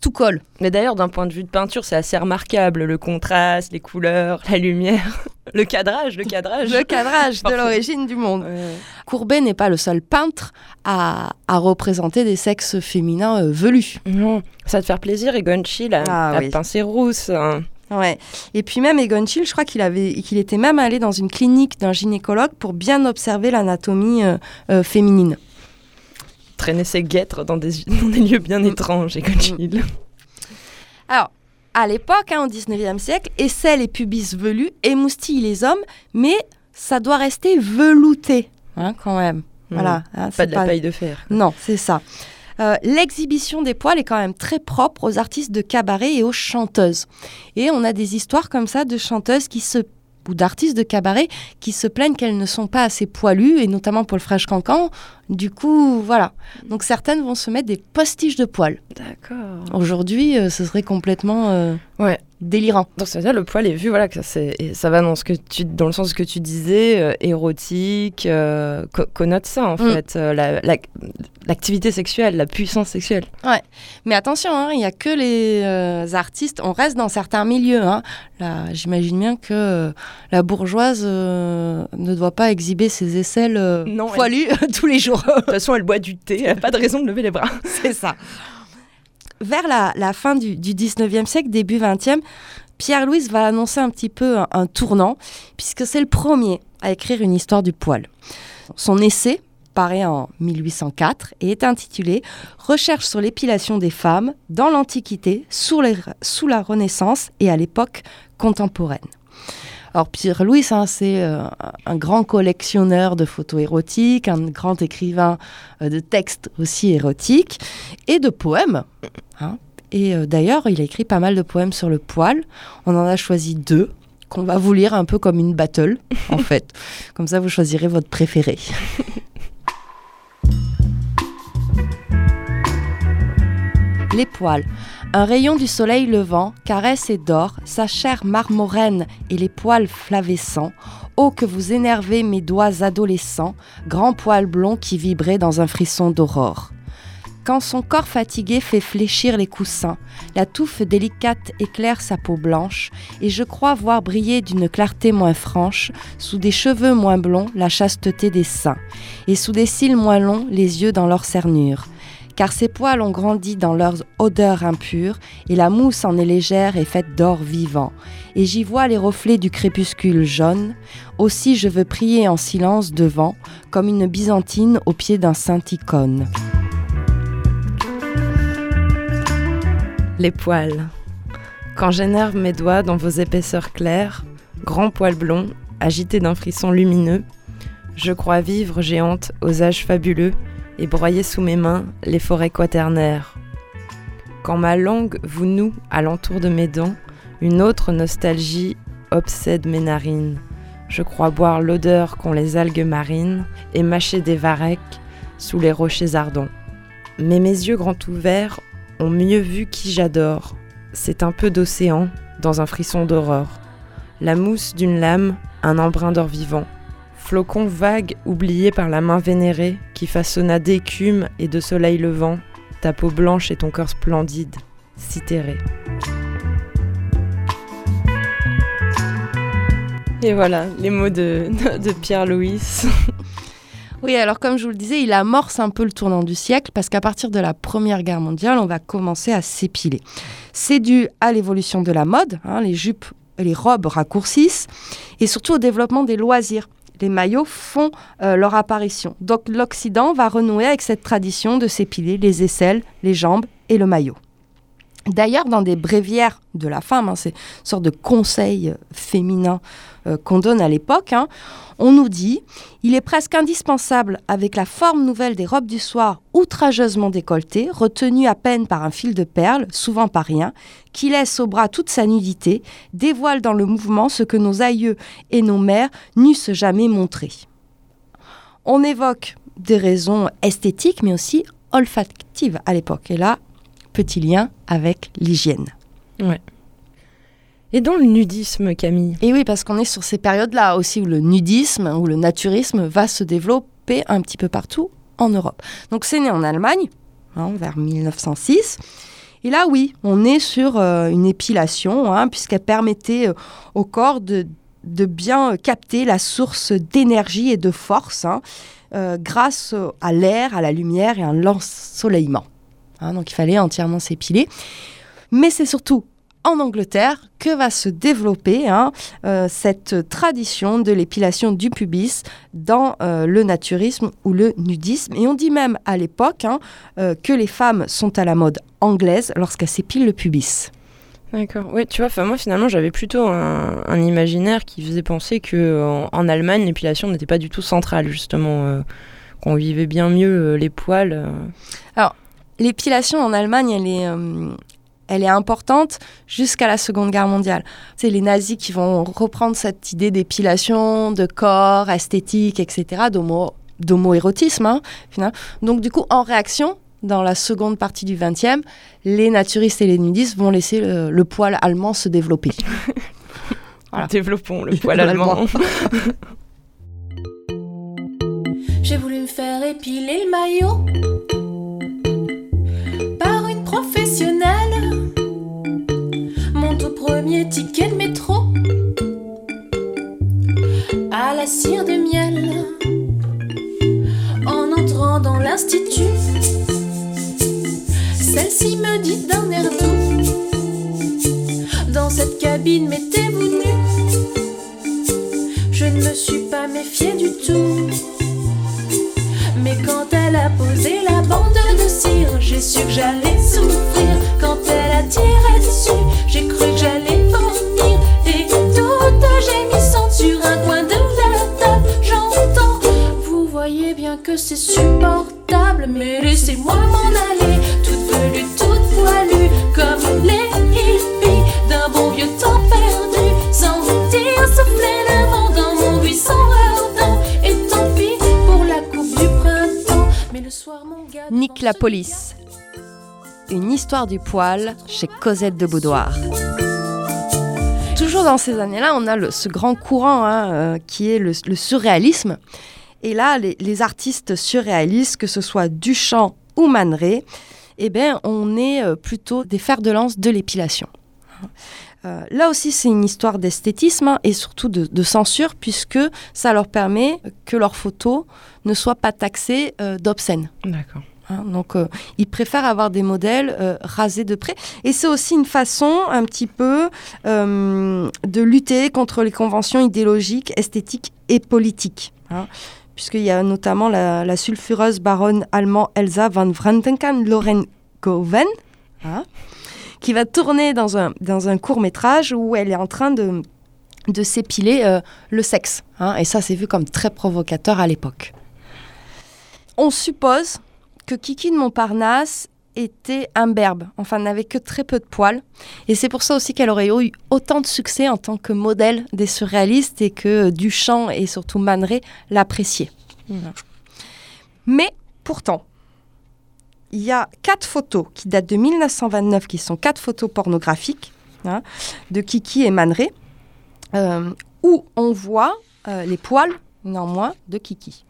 tout colle. Mais d'ailleurs, d'un point de vue de peinture, c'est assez remarquable le contraste, les couleurs, la lumière, le cadrage, le cadrage. Le cadrage de l'origine du monde. Ouais. Courbet n'est pas le seul peintre à, à représenter des sexes féminins euh, velus. Non, ça te faire plaisir. Egon Schiele a, Ah a oui. peint ses rousses. hein. Ouais. Et puis même Egon Schiele, je crois qu'il avait, qu'il était même allé dans une clinique d'un gynécologue pour bien observer l'anatomie euh, euh, féminine. Traîner ses guêtres dans des, dans des lieux bien étranges, Egon Schiele. Alors, à l'époque, hein, au 19e siècle, essaient les pubis velus, émoustillent les hommes, mais ça doit rester velouté, hein, quand même. Voilà. hein, Pas de la paille de fer. Non, c'est ça. Euh, L'exhibition des poils est quand même très propre aux artistes de cabaret et aux chanteuses. Et on a des histoires comme ça de chanteuses qui se ou d'artistes de cabaret qui se plaignent qu'elles ne sont pas assez poilues, et notamment pour le fraîche cancan. Du coup, voilà. Donc certaines vont se mettre des postiches de poils. D'accord. Aujourd'hui, euh, ce serait complètement euh, Ouais. Délirant. Donc ça veut dire le poil est vu, voilà, que ça, ça va dans, ce que tu, dans le sens que tu disais, euh, érotique, euh, co- connote ça en Mm. fait, euh, la- la- l'activité sexuelle, la puissance sexuelle. Mais attention, hein, il n'y a que les euh, artistes, on reste dans certains milieux. hein. Là, J'imagine bien que la bourgeoise ne doit pas exhiber ses aisselles Non, elle- poilues tous les jours. De toute façon, elle boit du thé, elle a pas de raison de lever les bras. C'est ça. Vers la, fin du, du 19e siècle, début 20e, Pierre-Louis va annoncer un petit peu un, tournant, puisque c'est le premier à écrire une histoire du poil. Son essai paraît en 1804 et est intitulé Recherche sur l'épilation des femmes dans l'Antiquité, sous la Renaissance et à l'époque contemporaine. Alors Pierre-Louis, hein, c'est euh, un grand collectionneur de photos érotiques, un grand écrivain euh, de textes aussi érotiques et de poèmes. hein. Et euh, d'ailleurs, il a écrit pas mal de poèmes sur le poil. On en a choisi deux qu'on va vous lire un peu comme une battle, en fait. Comme ça, vous choisirez votre préféré. Les poils. Un rayon du soleil levant caresse et dort sa chair marmoraine et les poils flavescents. Oh, que vous énervez mes doigts adolescents, grands poils blonds qui vibraient dans un frisson d'aurore. Quand son corps fatigué fait fléchir les coussins, la touffe délicate éclaire sa peau blanche, et je crois voir briller d'une clarté moins franche, sous des cheveux moins blonds, la chasteté des seins, et sous des cils moins longs, les yeux dans leur cernure. Car ces poils ont grandi dans leur odeur impure, et la mousse en est légère et faite d'or vivant, et j'y vois les reflets du crépuscule jaune. Aussi je veux prier en silence devant, comme une byzantine au pied d'un saint icône. Les poils. Quand j'énerve mes doigts dans vos épaisseurs claires, grands poils blonds, agités d'un frisson lumineux, je crois vivre géante aux âges fabuleux et broyer sous mes mains les forêts quaternaires. Quand ma langue vous noue alentour de mes dents, une autre nostalgie obsède mes narines. Je crois boire l'odeur qu'ont les algues marines et mâcher des varechs sous les rochers ardents. Mais mes yeux grands ouverts ont mieux vu qui j'adore. C'est un peu d'océan dans un frisson d'aurore. La mousse d'une lame, un embrun d'or vivant. Flocon vague oublié par la main vénérée qui façonna d'écume et de soleil levant ta peau blanche et ton corps splendide, citéré. Et voilà, les mots de, de Pierre-Louis. Oui, alors comme je vous le disais, il amorce un peu le tournant du siècle parce qu'à partir de la Première Guerre mondiale, on va commencer à s'épiler. C'est dû à l'évolution de la mode, hein, les jupes les robes raccourcissent, et surtout au développement des loisirs. Les maillots font euh, leur apparition. Donc l'Occident va renouer avec cette tradition de s'épiler les aisselles, les jambes et le maillot. D'ailleurs, dans des bréviaires de la femme, hein, c'est une sorte de conseil féminin euh, qu'on donne à l'époque, hein, on nous dit il est presque indispensable, avec la forme nouvelle des robes du soir outrageusement décolletées, retenues à peine par un fil de perles, souvent pas rien, qui laisse au bras toute sa nudité, dévoile dans le mouvement ce que nos aïeux et nos mères n'eussent jamais montré. On évoque des raisons esthétiques, mais aussi olfactives à l'époque. Et là, petit lien avec l'hygiène. Et dans le nudisme, Camille Et oui, parce qu'on est sur ces périodes-là aussi où le nudisme, où le naturisme va se développer un petit peu partout en Europe. Donc c'est né en Allemagne, hein, vers 1906. Et là, oui, on est sur euh, une épilation, hein, puisqu'elle permettait euh, au corps de, de bien euh, capter la source d'énergie et de force hein, grâce à l'air, à la lumière et à l'ensoleillement. Hein, donc il fallait entièrement s'épiler. Mais c'est surtout en Angleterre que va se développer hein, euh, cette tradition de l'épilation du pubis dans euh, le naturisme ou le nudisme. Et on dit même à l'époque hein, euh, que les femmes sont à la mode anglaise lorsqu'elles s'épilent le pubis. D'accord. Oui, tu vois, moi finalement j'avais plutôt un, un imaginaire qui faisait penser que en, en Allemagne l'épilation n'était pas du tout centrale justement, qu'on vivait bien mieux les poils. euh. L'épilation en Allemagne, elle est, euh, elle est importante jusqu'à la Seconde Guerre mondiale. C'est les nazis qui vont reprendre cette idée d'épilation, de corps, esthétique, etc., d'homo- d'homo-érotisme. hein, finalement. Donc du coup, en réaction, dans la seconde partie du XXe, les naturistes et les nudistes vont laisser le, le poil allemand se développer. Voilà. Développons le poil Allemand. allemand. J'ai voulu me faire épiler le maillot Du poil chez Cosette de Boudoir. Toujours dans ces années-là, on a ce grand courant hein, euh, qui est le, surréalisme. Et là, les, artistes surréalistes, que ce soit Duchamp ou Man Ray, eh ben, on est euh, plutôt des fers de lance de l'épilation. Euh, là aussi, c'est une histoire d'esthétisme hein, et surtout de, de censure, puisque ça leur permet que leurs photos ne soient pas taxées euh, d'obscènes. D'accord. Hein, donc, euh, ils préfèrent avoir des modèles euh, rasés de près. Et c'est aussi une façon, un petit peu, euh, de lutter contre les conventions idéologiques, esthétiques et politiques. hein. Puisqu'il y a notamment la, sulfureuse baronne allemand Elsa von Vrankenkamp-Lorengoven, hein, qui va tourner dans un, dans un court métrage où elle est en train de, de s'épiler euh, le sexe. hein. et ça, c'est vu comme très provocateur à l'époque. On suppose que Kiki de Montparnasse était imberbe, enfin n'avait que très peu de poils. Et c'est pour ça aussi qu'elle aurait eu autant de succès en tant que modèle des surréalistes et que Duchamp et surtout Man Ray l'appréciaient. Mais pourtant, il y a quatre photos qui datent de 1929, qui sont quatre photos pornographiques de Kiki et Man Ray, euh, où on voit euh, les poils Non, moins de Kiki.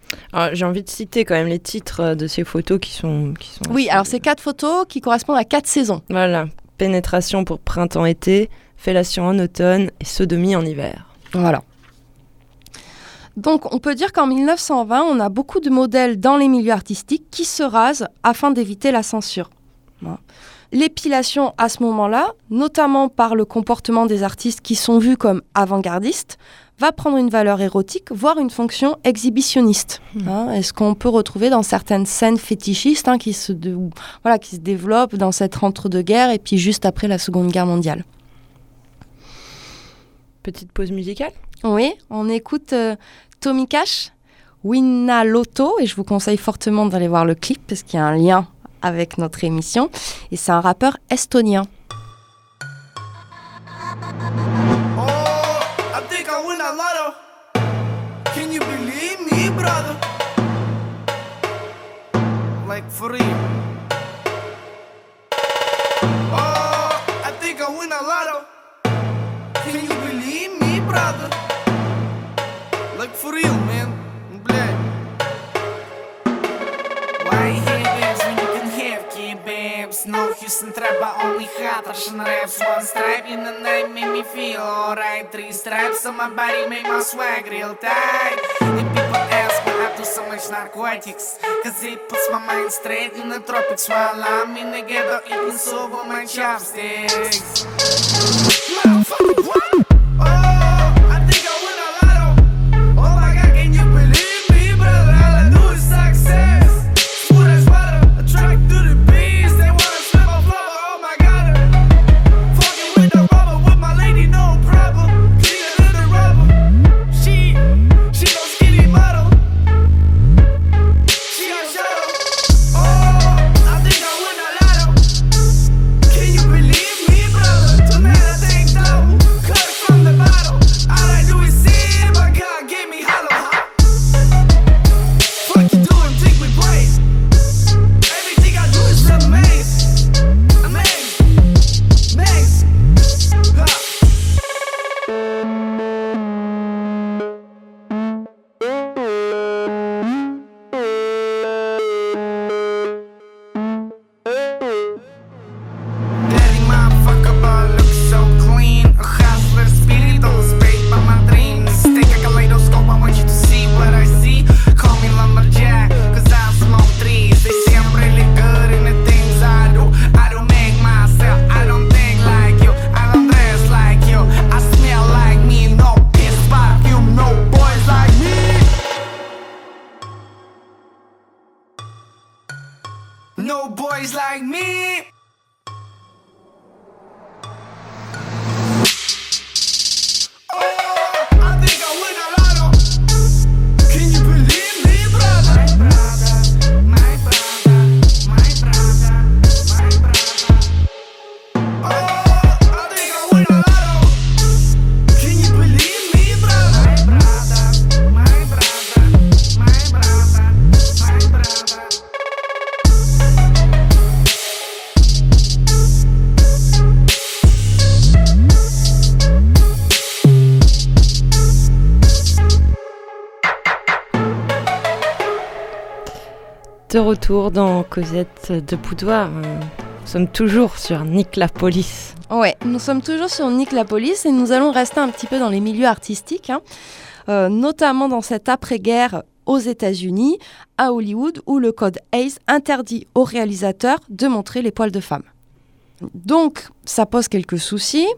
J'ai envie de citer quand même les titres euh, de ces photos qui sont. Qui sont Oui, alors c'est quatre photos qui correspondent à quatre saisons. Voilà. Pénétration pour printemps-été, fellation en automne et sodomie en hiver. Voilà. Donc on peut dire qu'en 1920, on a beaucoup de modèles dans les milieux artistiques qui se rasent afin d'éviter la censure. Voilà. L'épilation à ce moment-là, notamment par le comportement des artistes qui sont vus comme avant-gardistes, va prendre une valeur érotique, voire une fonction exhibitionniste. hein, et ce qu'on peut retrouver dans certaines scènes fétichistes hein, qui, se de- voilà, qui se développent dans cette entre-deux-guerres et puis juste après la Seconde Guerre mondiale? Petite pause musicale Oui, on écoute euh, Tommy Cash, Winna Lotto, et je vous conseille fortement d'aller voir le clip parce qu'il y a un lien avec notre émission. Et c'est un rappeur estonien. brother? Like for real. Oh, I think I win a lotto. Can you believe me, brother? Like for real, man. Блядь. Why you hate babes when you can have key babes? No Houston trap, but only hot Russian raps. One stripe in the night made me feel alright. Three stripes on my body make my swag real tight. do so much narcotics Cause it puts my mind straight in the tropics While I'm in the ghetto eating so my chopsticks De retour dans Cosette de Poudoir. euh, Nous sommes toujours sur Nick la police. Ouais, nous sommes toujours sur Nick la police et nous allons rester un petit peu dans les milieux artistiques, hein, euh, notamment dans cette après-guerre aux États-Unis, à Hollywood, où le code Hayes interdit aux réalisateurs de montrer les poils de femmes. Donc, ça pose quelques soucis.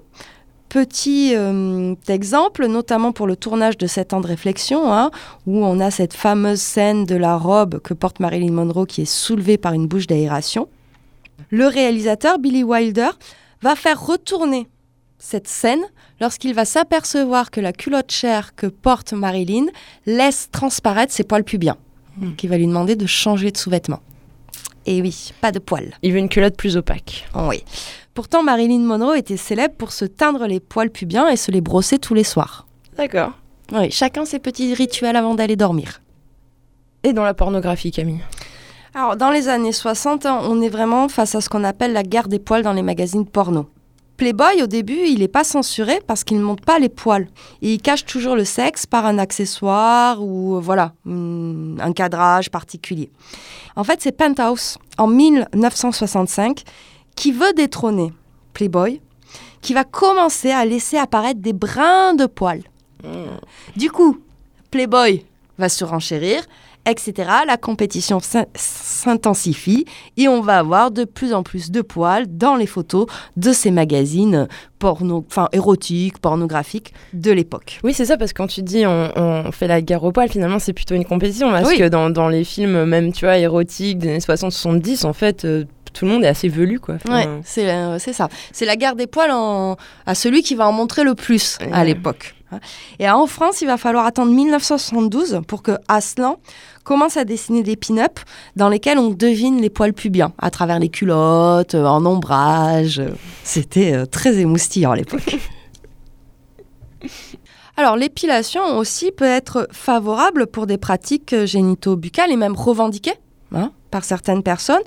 Petit euh, exemple, notamment pour le tournage de 7 ans de réflexion, hein, où on a cette fameuse scène de la robe que porte Marilyn Monroe qui est soulevée par une bouche d'aération. Le réalisateur, Billy Wilder, va faire retourner cette scène lorsqu'il va s'apercevoir que la culotte chair que porte Marilyn laisse transparaître ses poils pubiens. Donc il va lui demander de changer de sous-vêtements. Et oui, pas de poils. Il veut une culotte plus opaque. Oui. Pourtant, Marilyn Monroe était célèbre pour se teindre les poils pubiens et se les brosser tous les soirs. D'accord. Oui, chacun ses petits rituels avant d'aller dormir. Et dans la pornographie, Camille? Alors, dans les années 60, hein, on est vraiment face à ce qu'on appelle la guerre des poils dans les magazines porno. Playboy, au début, il n'est pas censuré parce qu'il ne montre pas les poils. Et il cache toujours le sexe par un accessoire ou, euh, voilà, hum, un cadrage particulier. En fait, c'est Penthouse, en 1965, qui veut détrôner Playboy, qui va commencer à laisser apparaître des brins de poils. Du coup, Playboy va surenchérir, etc. La compétition s'in- s'intensifie et on va avoir de plus en plus de poils dans les photos de ces magazines porno, enfin érotiques, pornographiques de l'époque. Oui, c'est ça, parce que quand tu dis on, on fait la guerre au poil, finalement, c'est plutôt une compétition. Parce Oui. que dans, dans les films, même, tu vois, érotiques des années 60-70, en fait, euh, tout le monde est assez velu, quoi. Enfin, Ouais, c'est euh, c'est ça. C'est la guerre des poils en- à celui qui va en montrer le plus à l'époque. Et en France, il va falloir attendre 1972 pour que Aslan commence à dessiner des pin-up dans lesquels on devine les poils pubiens à travers les culottes, euh, en ombrage. C'était euh, très émoustillant à l'époque. Alors, l'épilation aussi peut être favorable pour des pratiques génito-buccales et même revendiquée hein, par certaines personnes,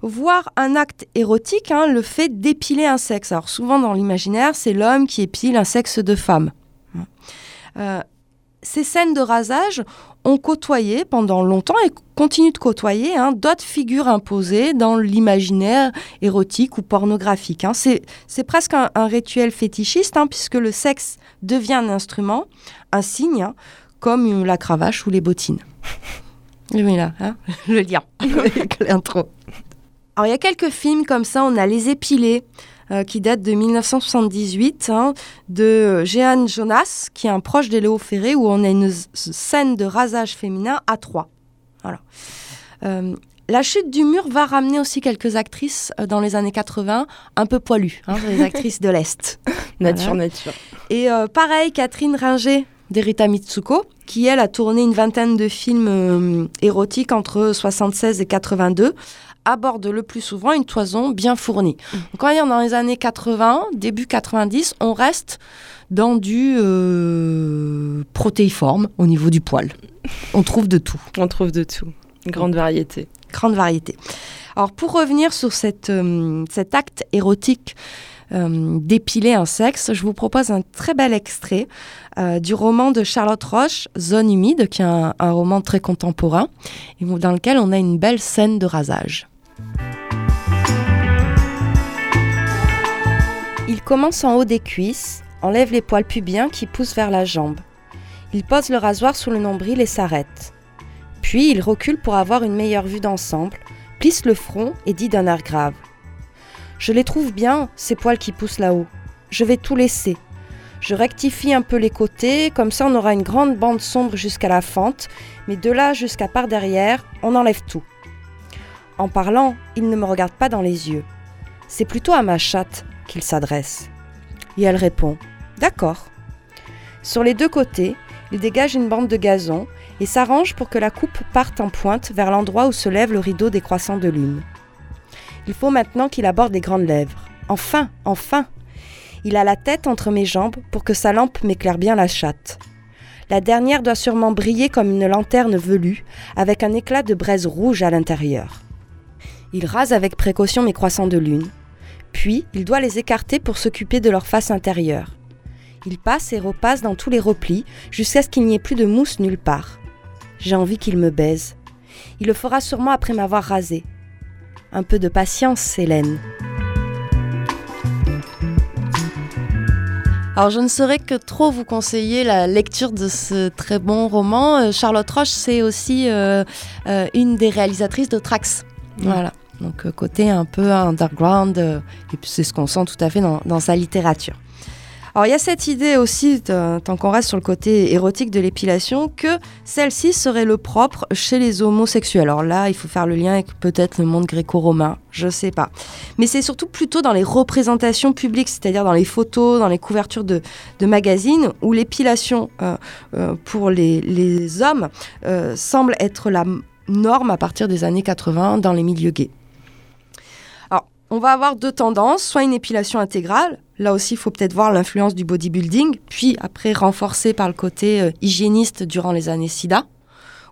voire un acte érotique, hein, le fait d'épiler un sexe. Alors, souvent dans l'imaginaire, c'est l'homme qui épile un sexe de femme. Euh, ces scènes de rasage ont côtoyé pendant longtemps et continuent de côtoyer hein, d'autres figures imposées dans l'imaginaire érotique ou pornographique. hein. C'est presque un, rituel fétichiste puisque le sexe devient un instrument, un signe, comme la cravache ou les bottines. Oui, là, hein, le lien avec l'intro. Alors, il y a quelques films comme ça, on a Les Épilés, euh, qui date de 1978, hein, de Jehan Jonas, qui est un proche de Léo Ferré, où on a une scène de rasage féminin à trois. Voilà. Euh, la chute du mur va ramener aussi quelques actrices euh, dans les années 80, un peu poilues, hein, les actrices de l'Est. Nature, Voilà. nature. Et pareil, Catherine Ringer d'Erita Mitsuko, qui elle a tourné une vingtaine de films euh, érotiques entre 76 et 82, aborde le plus souvent une toison bien fournie. Donc on va dire dans les années 80, début 90, on reste dans du euh, protéiforme au niveau du poil. On trouve de tout On trouve de tout. Grande variété. grande variété. Alors pour revenir sur cette, euh, cet acte érotique euh, d'épiler un sexe, je vous propose un très bel extrait euh, du roman de Charlotte Roche, Zone humide, qui est un, un roman très contemporain, et dans lequel on a une belle scène de rasage. Il commence en haut des cuisses, enlève les poils pubiens qui poussent vers la jambe. Il pose le rasoir sous le nombril et s'arrête. Puis il recule pour avoir une meilleure vue d'ensemble, plisse le front et dit d'un air grave. Je les trouve bien, ces poils qui poussent là-haut. Je vais tout laisser. Je rectifie un peu les côtés, comme ça on aura une grande bande sombre jusqu'à la fente, mais de là jusqu'à par derrière, on enlève tout. En parlant, il ne me regarde pas dans les yeux. C'est plutôt à ma chatte qu'il s'adresse. Et elle répond D'accord. Sur les deux côtés, il dégage une bande de gazon et s'arrange pour que la coupe parte en pointe vers l'endroit où se lève le rideau des croissants de lune. Il faut maintenant qu'il aborde les grandes lèvres. Enfin, enfin Il a la tête entre mes jambes pour que sa lampe m'éclaire bien la chatte. La dernière doit sûrement briller comme une lanterne velue, avec un éclat de braise rouge à l'intérieur. Il rase avec précaution mes croissants de lune, puis il doit les écarter pour s'occuper de leur face intérieure. Il passe et repasse dans tous les replis jusqu'à ce qu'il n'y ait plus de mousse nulle part. J'ai envie qu'il me baise. Il le fera sûrement après m'avoir rasé. Un peu de patience, Hélène. Alors je ne saurais que trop vous conseiller la lecture de ce très bon roman. Euh, Charlotte Roche, c'est aussi euh, euh, une des réalisatrices de Trax. Voilà. Donc côté un peu underground, et puis c'est ce qu'on sent tout à fait dans, dans sa littérature. Alors il y a cette idée aussi, de- tant qu'on reste sur le côté érotique de l'épilation, que celle-ci serait le propre chez les homosexuels. Alors là, il faut faire le lien avec peut-être le monde gréco-romain, je sais pas. Mais c'est surtout plutôt dans les représentations publiques, c'est-à-dire dans les photos, dans les couvertures de, magazines, où l'épilation euh, euh, pour les, hommes euh, semble être la norme à partir des années 80 dans les milieux gays. On va avoir deux tendances, soit une épilation intégrale, là aussi il faut peut-être voir l'influence du bodybuilding, puis après renforcée par le côté euh, hygiéniste durant les années SIDA,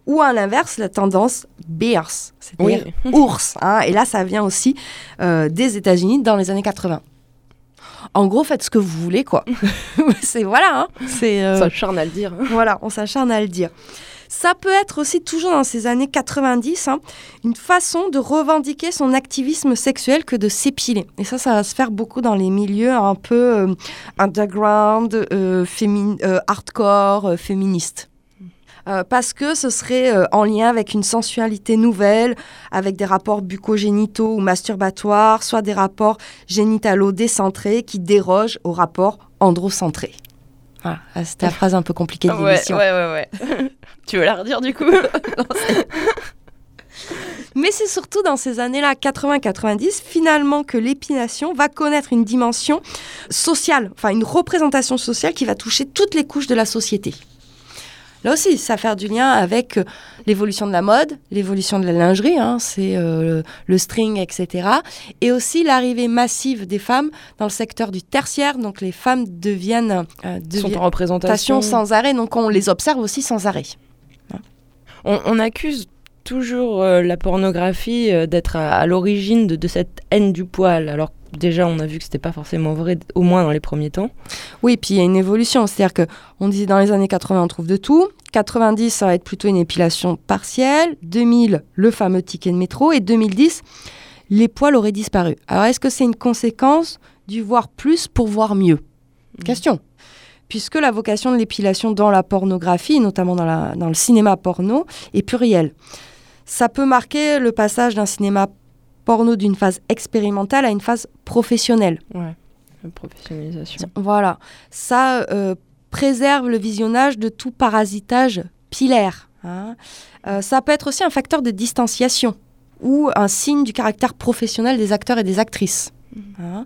ou à l'inverse la tendance bears, c'est-à-dire ours, hein, et là ça vient aussi euh, des États-Unis dans les années 80. En gros, faites ce que vous voulez, quoi. c'est voilà, hein. c'est euh, Ça charne à le dire. voilà, on s'acharne à le dire. Ça peut être aussi, toujours dans ces années 90, hein, une façon de revendiquer son activisme sexuel que de s'épiler. Et ça, ça va se faire beaucoup dans les milieux un peu euh, underground, euh, fémin- euh, hardcore, féministes. Euh, parce que ce serait euh, en lien avec une sensualité nouvelle, avec des rapports bucogénitaux ou masturbatoires, soit des rapports génitalo-décentrés qui dérogent aux rapports androcentrés. Voilà, c'était la phrase un peu compliquée de Ouais, l'émission. ouais, ouais, ouais. tu veux la redire du coup Mais c'est surtout dans ces années-là, 80-90, finalement que l'épilation va connaître une dimension sociale, enfin une représentation sociale qui va toucher toutes les couches de la société. Là aussi, ça va faire du lien avec euh, l'évolution de la mode, l'évolution de la lingerie, hein, c'est euh, le string, etc. Et aussi l'arrivée massive des femmes dans le secteur du tertiaire. Donc les femmes deviennent, euh, Ils sont deviennent en représentation. sans arrêt, donc on les observe aussi sans arrêt. On, on accuse toujours euh, la pornographie euh, d'être à, à l'origine de, de cette haine du poil. Alors déjà, on a vu que c'était pas forcément vrai, au moins dans les premiers temps. Oui, puis il y a une évolution. C'est-à-dire que on disait dans les années 80, on trouve de tout. 90, ça va être plutôt une épilation partielle. 2000, le fameux ticket de métro. Et 2010, les poils auraient disparu. Alors, est-ce que c'est une conséquence du voir plus pour voir mieux? Question. Puisque la vocation de l'épilation dans la pornographie, notamment dans, la- dans le cinéma porno, est plurielle. Ça peut marquer le passage d'un cinéma porno d'une phase expérimentale à une phase professionnelle. Ouais, la professionnalisation. Voilà, ça euh, préserve le visionnage de tout parasitage pilaire. hein. Euh, ça peut être aussi un facteur de distanciation ou un signe du caractère professionnel des acteurs et des actrices. hein.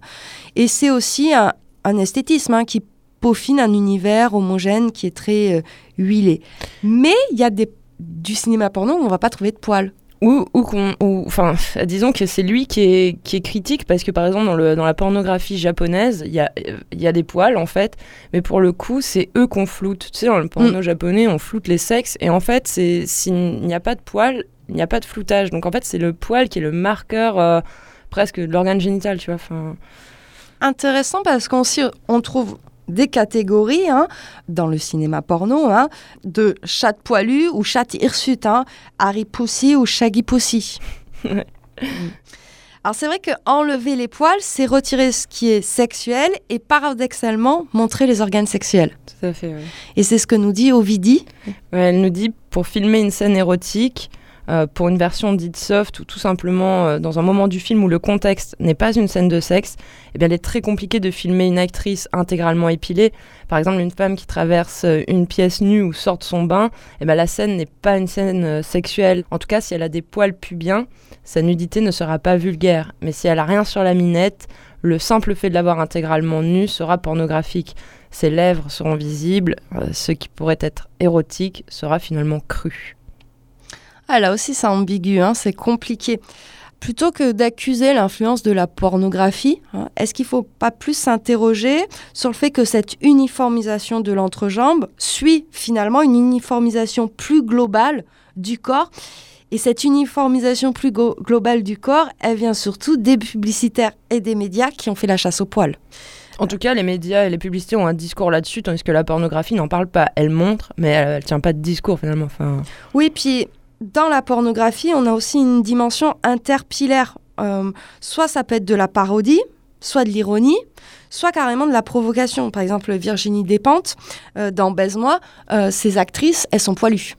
Et c'est aussi un, un esthétisme hein, qui peaufine un univers homogène qui est très euh, huilé. Mais il y a des, du cinéma porno où on va pas trouver de poils. Ou, ou qu'on, ou- enfin, disons que c'est lui qui est, qui est critique parce que par exemple dans, le, dans la pornographie japonaise, il y a, il y a des poils en fait, mais pour le coup c'est eux qu'on floute. Tu sais, dans le porno japonais, on floute les sexes et en fait, s'il n'y a pas de poils, il n'y a pas de floutage. Donc en fait, c'est le poil qui est le marqueur euh, presque de l'organe génital, tu vois. Enfin, intéressant parce qu'on on trouve des catégories hein, dans le cinéma porno hein, de chat poilu ou chat hirsute, hein, Harry Pussy ou Shaggy Pussy. Mm. Alors c'est vrai que enlever les poils, c'est retirer ce qui est sexuel et paradoxalement montrer les organes sexuels. tout à fait. ouais. Et c'est ce que nous dit Ovidie. Ouais, elle nous dit pour filmer une scène érotique, euh, pour une version dite soft ou tout simplement euh, dans un moment du film où le contexte n'est pas une scène de sexe, eh bien, il est très compliqué de filmer une actrice intégralement épilée. Par exemple, une femme qui traverse euh, une pièce nue ou sort de son bain, eh bien, la scène n'est pas une scène sexuelle. En tout cas, si elle a des poils pubiens, sa nudité ne sera pas vulgaire. Mais si elle a rien sur la minette, le simple fait de l'avoir intégralement nue sera pornographique. Ses lèvres seront visibles, ce qui pourrait être érotique sera finalement cru. Ah là aussi c'est ambigu, hein, c'est compliqué. Plutôt que d'accuser l'influence de la pornographie, hein, est-ce qu'il ne faut pas plus s'interroger sur le fait que cette uniformisation de l'entrejambe suit finalement une uniformisation plus globale du corps? Et cette uniformisation plus globale du corps, elle vient surtout des publicitaires et des médias qui ont fait la chasse aux poils. En tout cas, les médias et les publicités ont un discours là-dessus, tandis que la pornographie n'en parle pas. Elle montre, mais elle, elle tient pas de discours finalement. Enfin, Oui, puis dans la pornographie, on a aussi une dimension interpilaire. Euh, soit ça peut être de la parodie, soit de l'ironie, soit carrément de la provocation. Par exemple, Virginie Despentes, euh, dans Baise-moi, euh, ces actrices, elles sont poilues.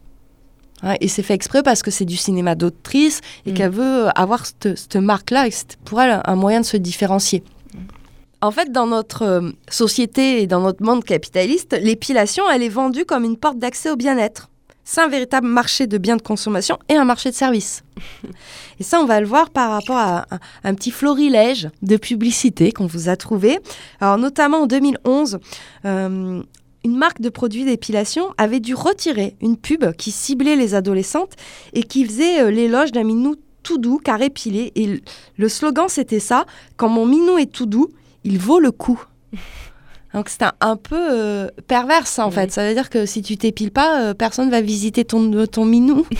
Et c'est fait exprès parce que c'est du cinéma d'autrice et Mm. qu'elle veut avoir cette, marque-là et c'est pour elle un moyen de se différencier. En fait, dans notre euh, société et dans notre monde capitaliste, l'épilation, elle est vendue comme une porte d'accès au bien-être. C'est un véritable marché de biens de consommation et un marché de services. et ça, on va le voir par rapport à un, un petit florilège de publicité qu'on vous a trouvé. Alors, notamment en 2011, euh, une marque de produits d'épilation avait dû retirer une pub qui ciblait les adolescentes et qui faisait euh, l'éloge d'un minou tout doux car épilé. Et le- le slogan, c'était ça quand mon minou est tout doux, il vaut le coup. Donc c'est un, un peu euh, perverse en Oui. fait. Ça veut dire que si tu t'épiles pas, euh, personne va visiter ton, ton minou.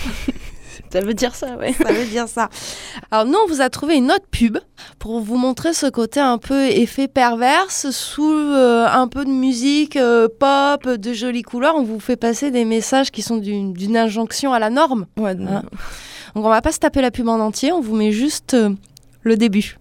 Ça veut dire ça, ouais. Ça veut dire ça. Alors nous, on vous a trouvé une autre pub pour vous montrer ce côté un peu effet perverse sous euh, un peu de musique euh, pop, de jolies couleurs. On vous fait passer des messages qui sont d'une injonction à la norme. Ouais. Hein. Donc on va pas se taper la pub en entier, on vous met juste euh, le début.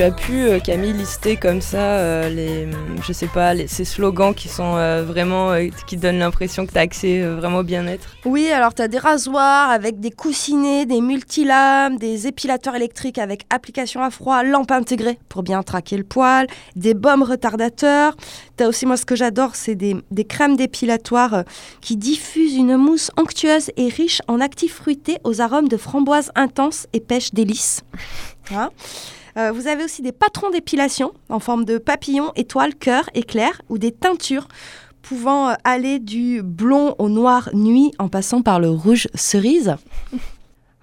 Tu as pu, euh, Camille, lister comme ça euh, les, je sais pas, les, ces slogans qui sont euh, vraiment, euh, qui donnent l'impression que tu as accès vraiment au bien-être? Oui, alors tu as des rasoirs avec des coussinets, des multilames, des épilateurs électriques avec application à froid, lampe intégrée pour bien traquer le poil, des baumes retardateurs. Tu as aussi, moi ce que j'adore, c'est des, des crèmes dépilatoires qui diffusent une mousse onctueuse et riche en actifs fruités aux arômes de framboise intense et pêche délice. Hein? Euh, vous avez aussi des patrons d'épilation en forme de papillon, étoile, cœur, éclair ou des teintures pouvant euh, aller du blond au noir nuit en passant par le rouge cerise.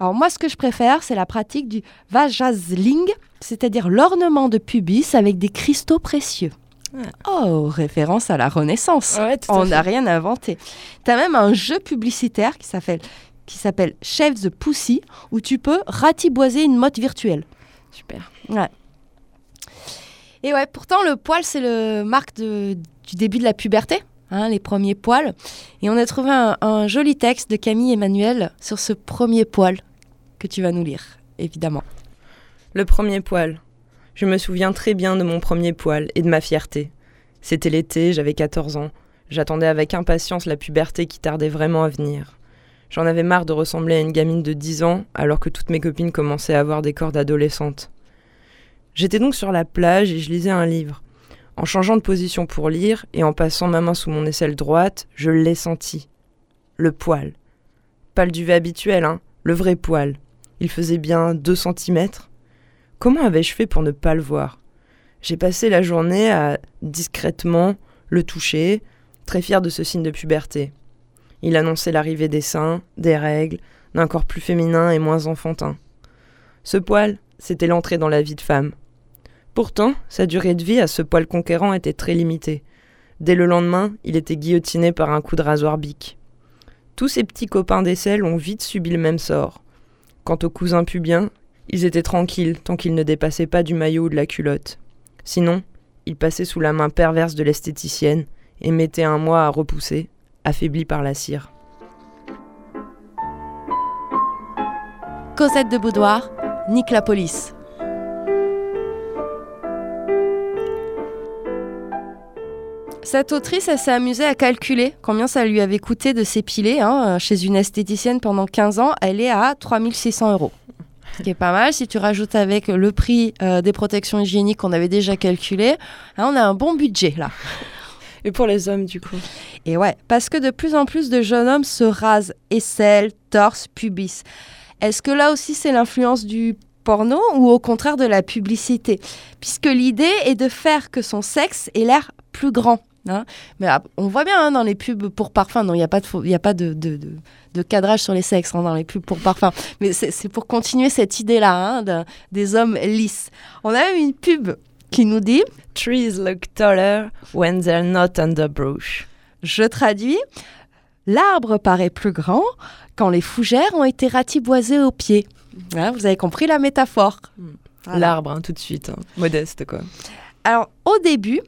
Alors moi, ce que je préfère, c'est la pratique du vajazling, c'est-à-dire l'ornement de pubis avec des cristaux précieux. Oh, référence à la Renaissance. Ouais, On n'a rien inventé. Tu as même un jeu publicitaire qui s'appelle qui s'appelle Chef the Pussy, où tu peux ratiboiser une motte virtuelle. Super. Et ouais, pourtant, le poil, c'est le marque de- du début de la puberté, hein, les premiers poils. Et on a trouvé un, un joli texte de Camille Emmanuel sur ce premier poil que tu vas nous lire, évidemment. Le premier poil. Je me souviens très bien de mon premier poil et de ma fierté. C'était l'été, j'avais 14 ans. J'attendais avec impatience la puberté qui tardait vraiment à venir. J'en avais marre de ressembler à une gamine de 10 ans alors que toutes mes copines commençaient à avoir des corps d'adolescente. J'étais donc sur la plage et je lisais un livre. En changeant de position pour lire et en passant ma main sous mon aisselle droite, je l'ai senti. Le poil. Pas le duvet habituel, hein, le vrai poil. Il faisait bien 2 centimètres. Comment avais-je fait pour ne pas le voir? J'ai passé la journée à discrètement le toucher, très fier de ce signe de puberté. Il annonçait l'arrivée des seins, des règles, d'un corps plus féminin et moins enfantin. Ce poil, c'était l'entrée dans la vie de femme. Pourtant, sa durée de vie à ce poil conquérant était très limitée. Dès le lendemain, il était guillotiné par un coup de rasoir bic. Tous ses petits copains d'aisselle ont vite subi le même sort. Quant aux cousins pubiens, ils étaient tranquilles tant qu'ils ne dépassaient pas du maillot ou de la culotte. Sinon, ils passaient sous la main perverse de l'esthéticienne et mettaient un mois à repousser, affaiblis par la cire. Cosette de Boudoir, nique la police. Cette autrice, elle s'est amusée à calculer combien ça lui avait coûté de s'épiler hein, chez une esthéticienne pendant 15 ans. Elle est à 3600 euros. Ce qui est pas mal. Si tu rajoutes avec le prix euh, des protections hygiéniques qu'on avait déjà calculé, hein, on a un bon budget là. Pour les hommes, du coup Et ouais, parce que de plus en plus de jeunes hommes se rasent aisselle, torse, pubis. Est-ce que là aussi c'est l'influence du porno ou au contraire de la publicité? Puisque l'idée est de faire que son sexe ait l'air plus grand. hein. Mais on voit bien hein, dans les pubs pour parfum, il n'y a pas, de, y a pas de, cadrage sur les sexes hein, dans les pubs pour parfum. Mais c'est pour continuer cette idée-là des hommes lisses. On a même une pub qui nous dit Trees look taller when they're not under brush. Je traduis. L'arbre paraît plus grand quand les fougères ont été ratiboisées aux pieds. Hein, vous avez compris la métaphore. Voilà. L'arbre, hein, tout de suite. hein. Modeste, quoi. Alors, au début,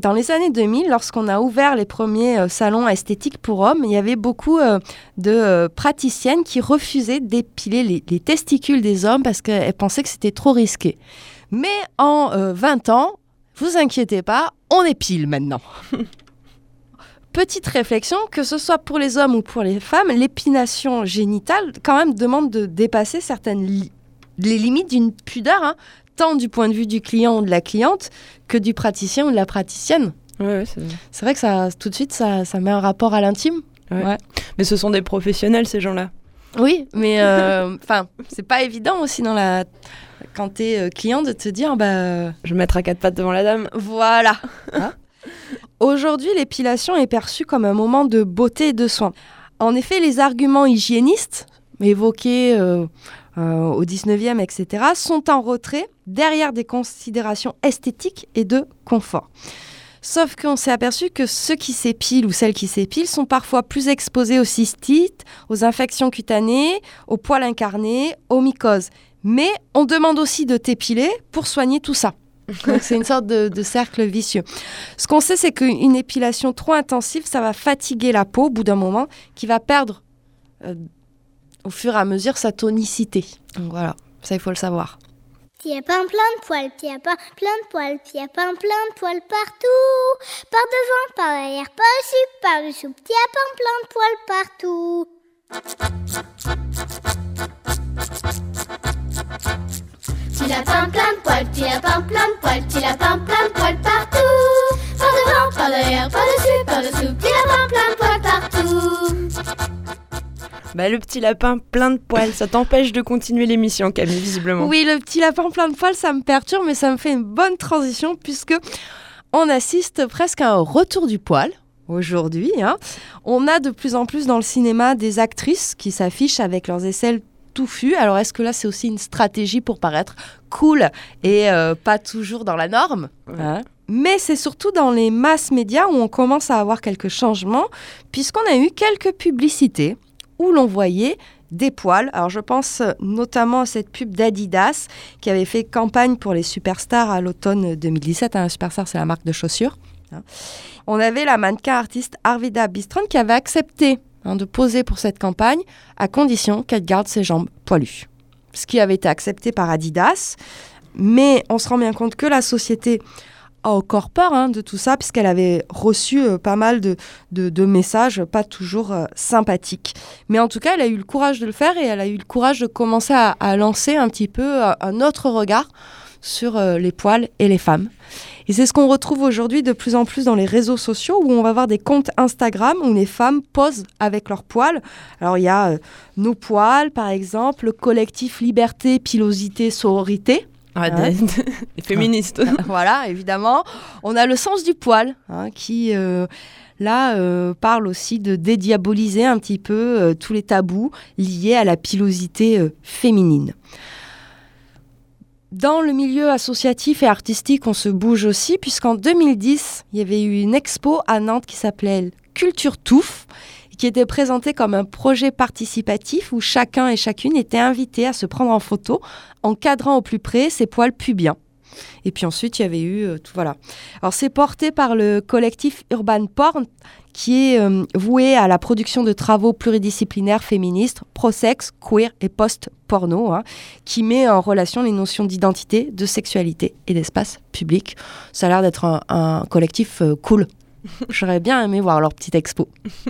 dans les années 2000, lorsqu'on a ouvert les premiers euh, salons esthétiques pour hommes, il y avait beaucoup euh, de euh, praticiennes qui refusaient d'épiler les, les testicules des hommes parce qu'elles pensaient que c'était trop risqué. Mais en euh, 20 ans, vous inquiétez pas, on épile maintenant. petite réflexion, que ce soit pour les hommes ou pour les femmes, l'épilation génitale, quand même, demande de dépasser certaines li- les limites d'une pudeur, hein, tant du point de vue du client ou de la cliente que du praticien ou de la praticienne. Ouais, ouais, c'est- C'est vrai que ça, tout de suite, ça, ça met un rapport à l'intime. Mais ce sont des professionnels, ces gens-là. Oui, mais euh, enfin, c'est pas évident aussi dans la quand t'es euh, client de te dire bah Je vais mettre à quatre pattes devant la dame. voilà. Hein Aujourd'hui, l'épilation est perçue comme un moment de beauté et de soin. En effet, les arguments hygiénistes évoqués euh, euh, au 19e, etc., sont en retrait derrière des considérations esthétiques et de confort. Sauf qu'on s'est aperçu que ceux qui s'épilent ou celles qui s'épilent sont parfois plus exposés aux cystites, aux infections cutanées, aux poils incarnés, aux mycoses. Mais on demande aussi de t'épiler pour soigner tout ça. C'est une sorte de, de cercle vicieux. Ce qu'on sait, c'est qu'une épilation trop intensive, ça va fatiguer la peau au bout d'un moment, qui va perdre euh, au fur et à mesure sa tonicité. Donc voilà, ça il faut le savoir. Petit lapin plein de poils, petit lapin plein de poils, petit lapin plein de poils partout. Par devant, par derrière, par dessus, par dessous, petit lapin plein de poils partout. Petit lapin plein de poils, petit lapin plein de poils, petit lapin plein de poils partout. Par devant, par derrière, par dessus, par dessous, petit lapin plein de poils partout. Bah, le petit lapin plein de poils, ça t'empêche de continuer l'émission, Camille, visiblement. Oui, le petit lapin plein de poils, ça me perturbe, mais ça me fait une bonne transition puisque on assiste presque à un retour du poil. Aujourd'hui, hein. on a de plus en plus dans le cinéma des actrices qui s'affichent avec leurs aisselles touffus. Alors, est-ce que là, c'est aussi une stratégie pour paraître cool et euh, pas toujours dans la norme? Hein Mais c'est surtout dans les masses médias où on commence à avoir quelques changements, puisqu'on a eu quelques publicités où l'on voyait des poils. Alors, je pense notamment à cette pub d'Adidas qui avait fait campagne pour les superstars à l'automne 2017. Un superstar, c'est la marque de chaussures. hein. On avait la mannequin artiste Arvida Bistron qui avait accepté hein, de poser pour cette campagne à condition qu'elle garde ses jambes poilues. Ce qui avait été accepté par Adidas. Mais on se rend bien compte que la société a encore peur hein, de tout ça, puisqu'elle avait reçu euh, pas mal de, messages pas toujours euh, sympathiques. Mais en tout cas, elle a eu le courage de le faire et elle a eu le courage de commencer à, à lancer un petit peu euh, un autre regard sur euh, les poils et les femmes. Et c'est ce qu'on retrouve aujourd'hui de plus en plus dans les réseaux sociaux où on va voir des comptes Instagram où les femmes posent avec leurs poils. Alors il y a euh, Nos poils par exemple, le collectif Liberté, Pilosité, Sororité. Ah, Hein des, féministes. voilà, évidemment. On a le sens du poil, hein, qui euh, là euh, parle aussi de dédiaboliser un petit peu euh, tous les tabous liés à la pilosité euh, féminine. Dans le milieu associatif et artistique, on se bouge aussi, puisqu'en 2010, il y avait eu une expo à Nantes qui s'appelait Culture Touffe, qui était présentée comme un projet participatif où chacun et chacune était invité à se prendre en photo, encadrant au plus près ses poils pubiens. Et puis ensuite, il y avait eu euh, tout voilà. Alors c'est porté par le collectif Urban Porn qui est euh, voué à la production de travaux pluridisciplinaires féministes, pro-sexe, queer et post-porno, hein, qui met en relation les notions d'identité, de sexualité et d'espace public. Ça a l'air d'être un, un collectif euh, cool. J'aurais bien aimé voir leur petite expo.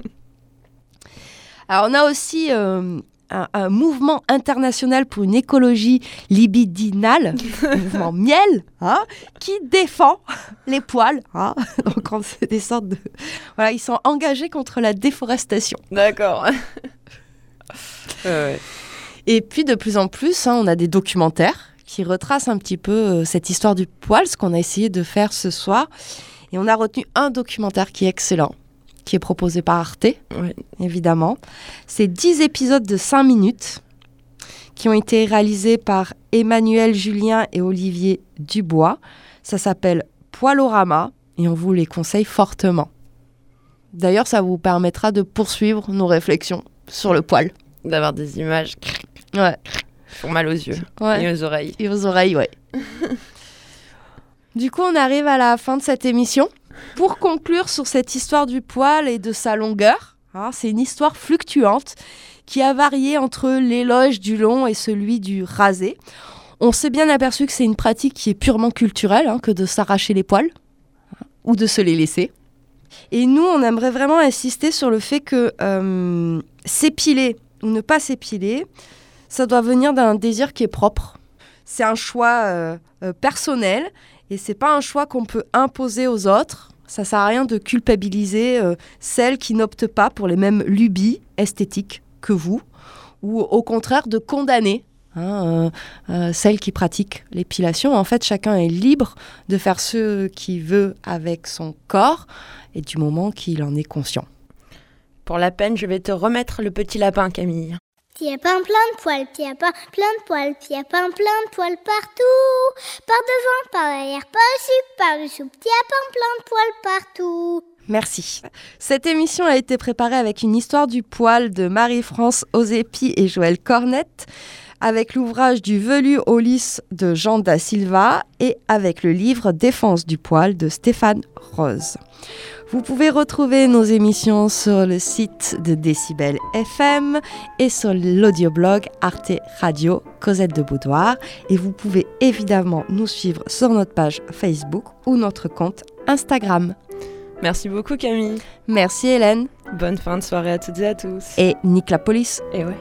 Alors on a aussi euh, un, un mouvement international pour une écologie libidinale, un mouvement miel, hein, qui défend les poils. hein. Donc on- des sortes de... Voilà, ils sont engagés contre la déforestation. D'accord. Ouais. Et puis de plus en plus, hein, on a des documentaires qui retracent un petit peu euh, cette histoire du poil, ce qu'on a essayé de faire ce soir. Et on a retenu un documentaire qui est excellent, qui est proposé par Arte, évidemment. C'est 10 épisodes de 5 minutes qui ont été réalisés par Emmanuel Julien et Olivier Dubois. Ça s'appelle Poilorama et on vous les conseille fortement. D'ailleurs, ça vous permettra de poursuivre nos réflexions sur le poil. D'avoir des images qui Ouais. font mal aux yeux Ouais. et aux oreilles. Et aux oreilles, ouais. du coup, on arrive à la fin de cette émission. Pour conclure sur cette histoire du poil et de sa longueur, hein, c'est une histoire fluctuante qui a varié entre l'éloge du long et celui du rasé. On s'est bien aperçu que c'est une pratique qui est purement culturelle, hein, que de s'arracher les poils hein, ou de se les laisser. Et nous, on aimerait vraiment insister sur le fait que euh, s'épiler ou ne pas s'épiler, ça doit venir d'un désir qui est propre. C'est un choix euh, euh, personnel et c'est pas un choix qu'on peut imposer aux autres. Ça sert à rien de culpabiliser euh, celles qui n'optent pas pour les mêmes lubies esthétiques que vous, ou au contraire de condamner hein, euh, euh, celles qui pratiquent l'épilation. En fait, chacun est libre de faire ce qu'il veut avec son corps et du moment qu'il en est conscient. Pour la peine, je vais te remettre le petit lapin, Camille. Petit lapin plein de poils, petit lapin plein de poils, petit lapin plein de poils partout. Par devant, par derrière, par-dessus, par-dessous, petit lapin plein de poils partout. Merci. Cette émission a été préparée avec une histoire du poil de Marie-France Ozepi et Joël Cornette, avec l'ouvrage du velu au lys de Jean da Silva et avec le livre Défense du poil de Stéphane Rose. Vous pouvez retrouver nos émissions sur le site de Décibel FM et sur l'audioblog Arte Radio Cosette de Boudoir. Et vous pouvez évidemment nous suivre sur notre page Facebook ou notre compte Instagram. Merci beaucoup, Camille. Merci Hélène Bonne fin de soirée à toutes et à tous. et Nick la police. Et ouais.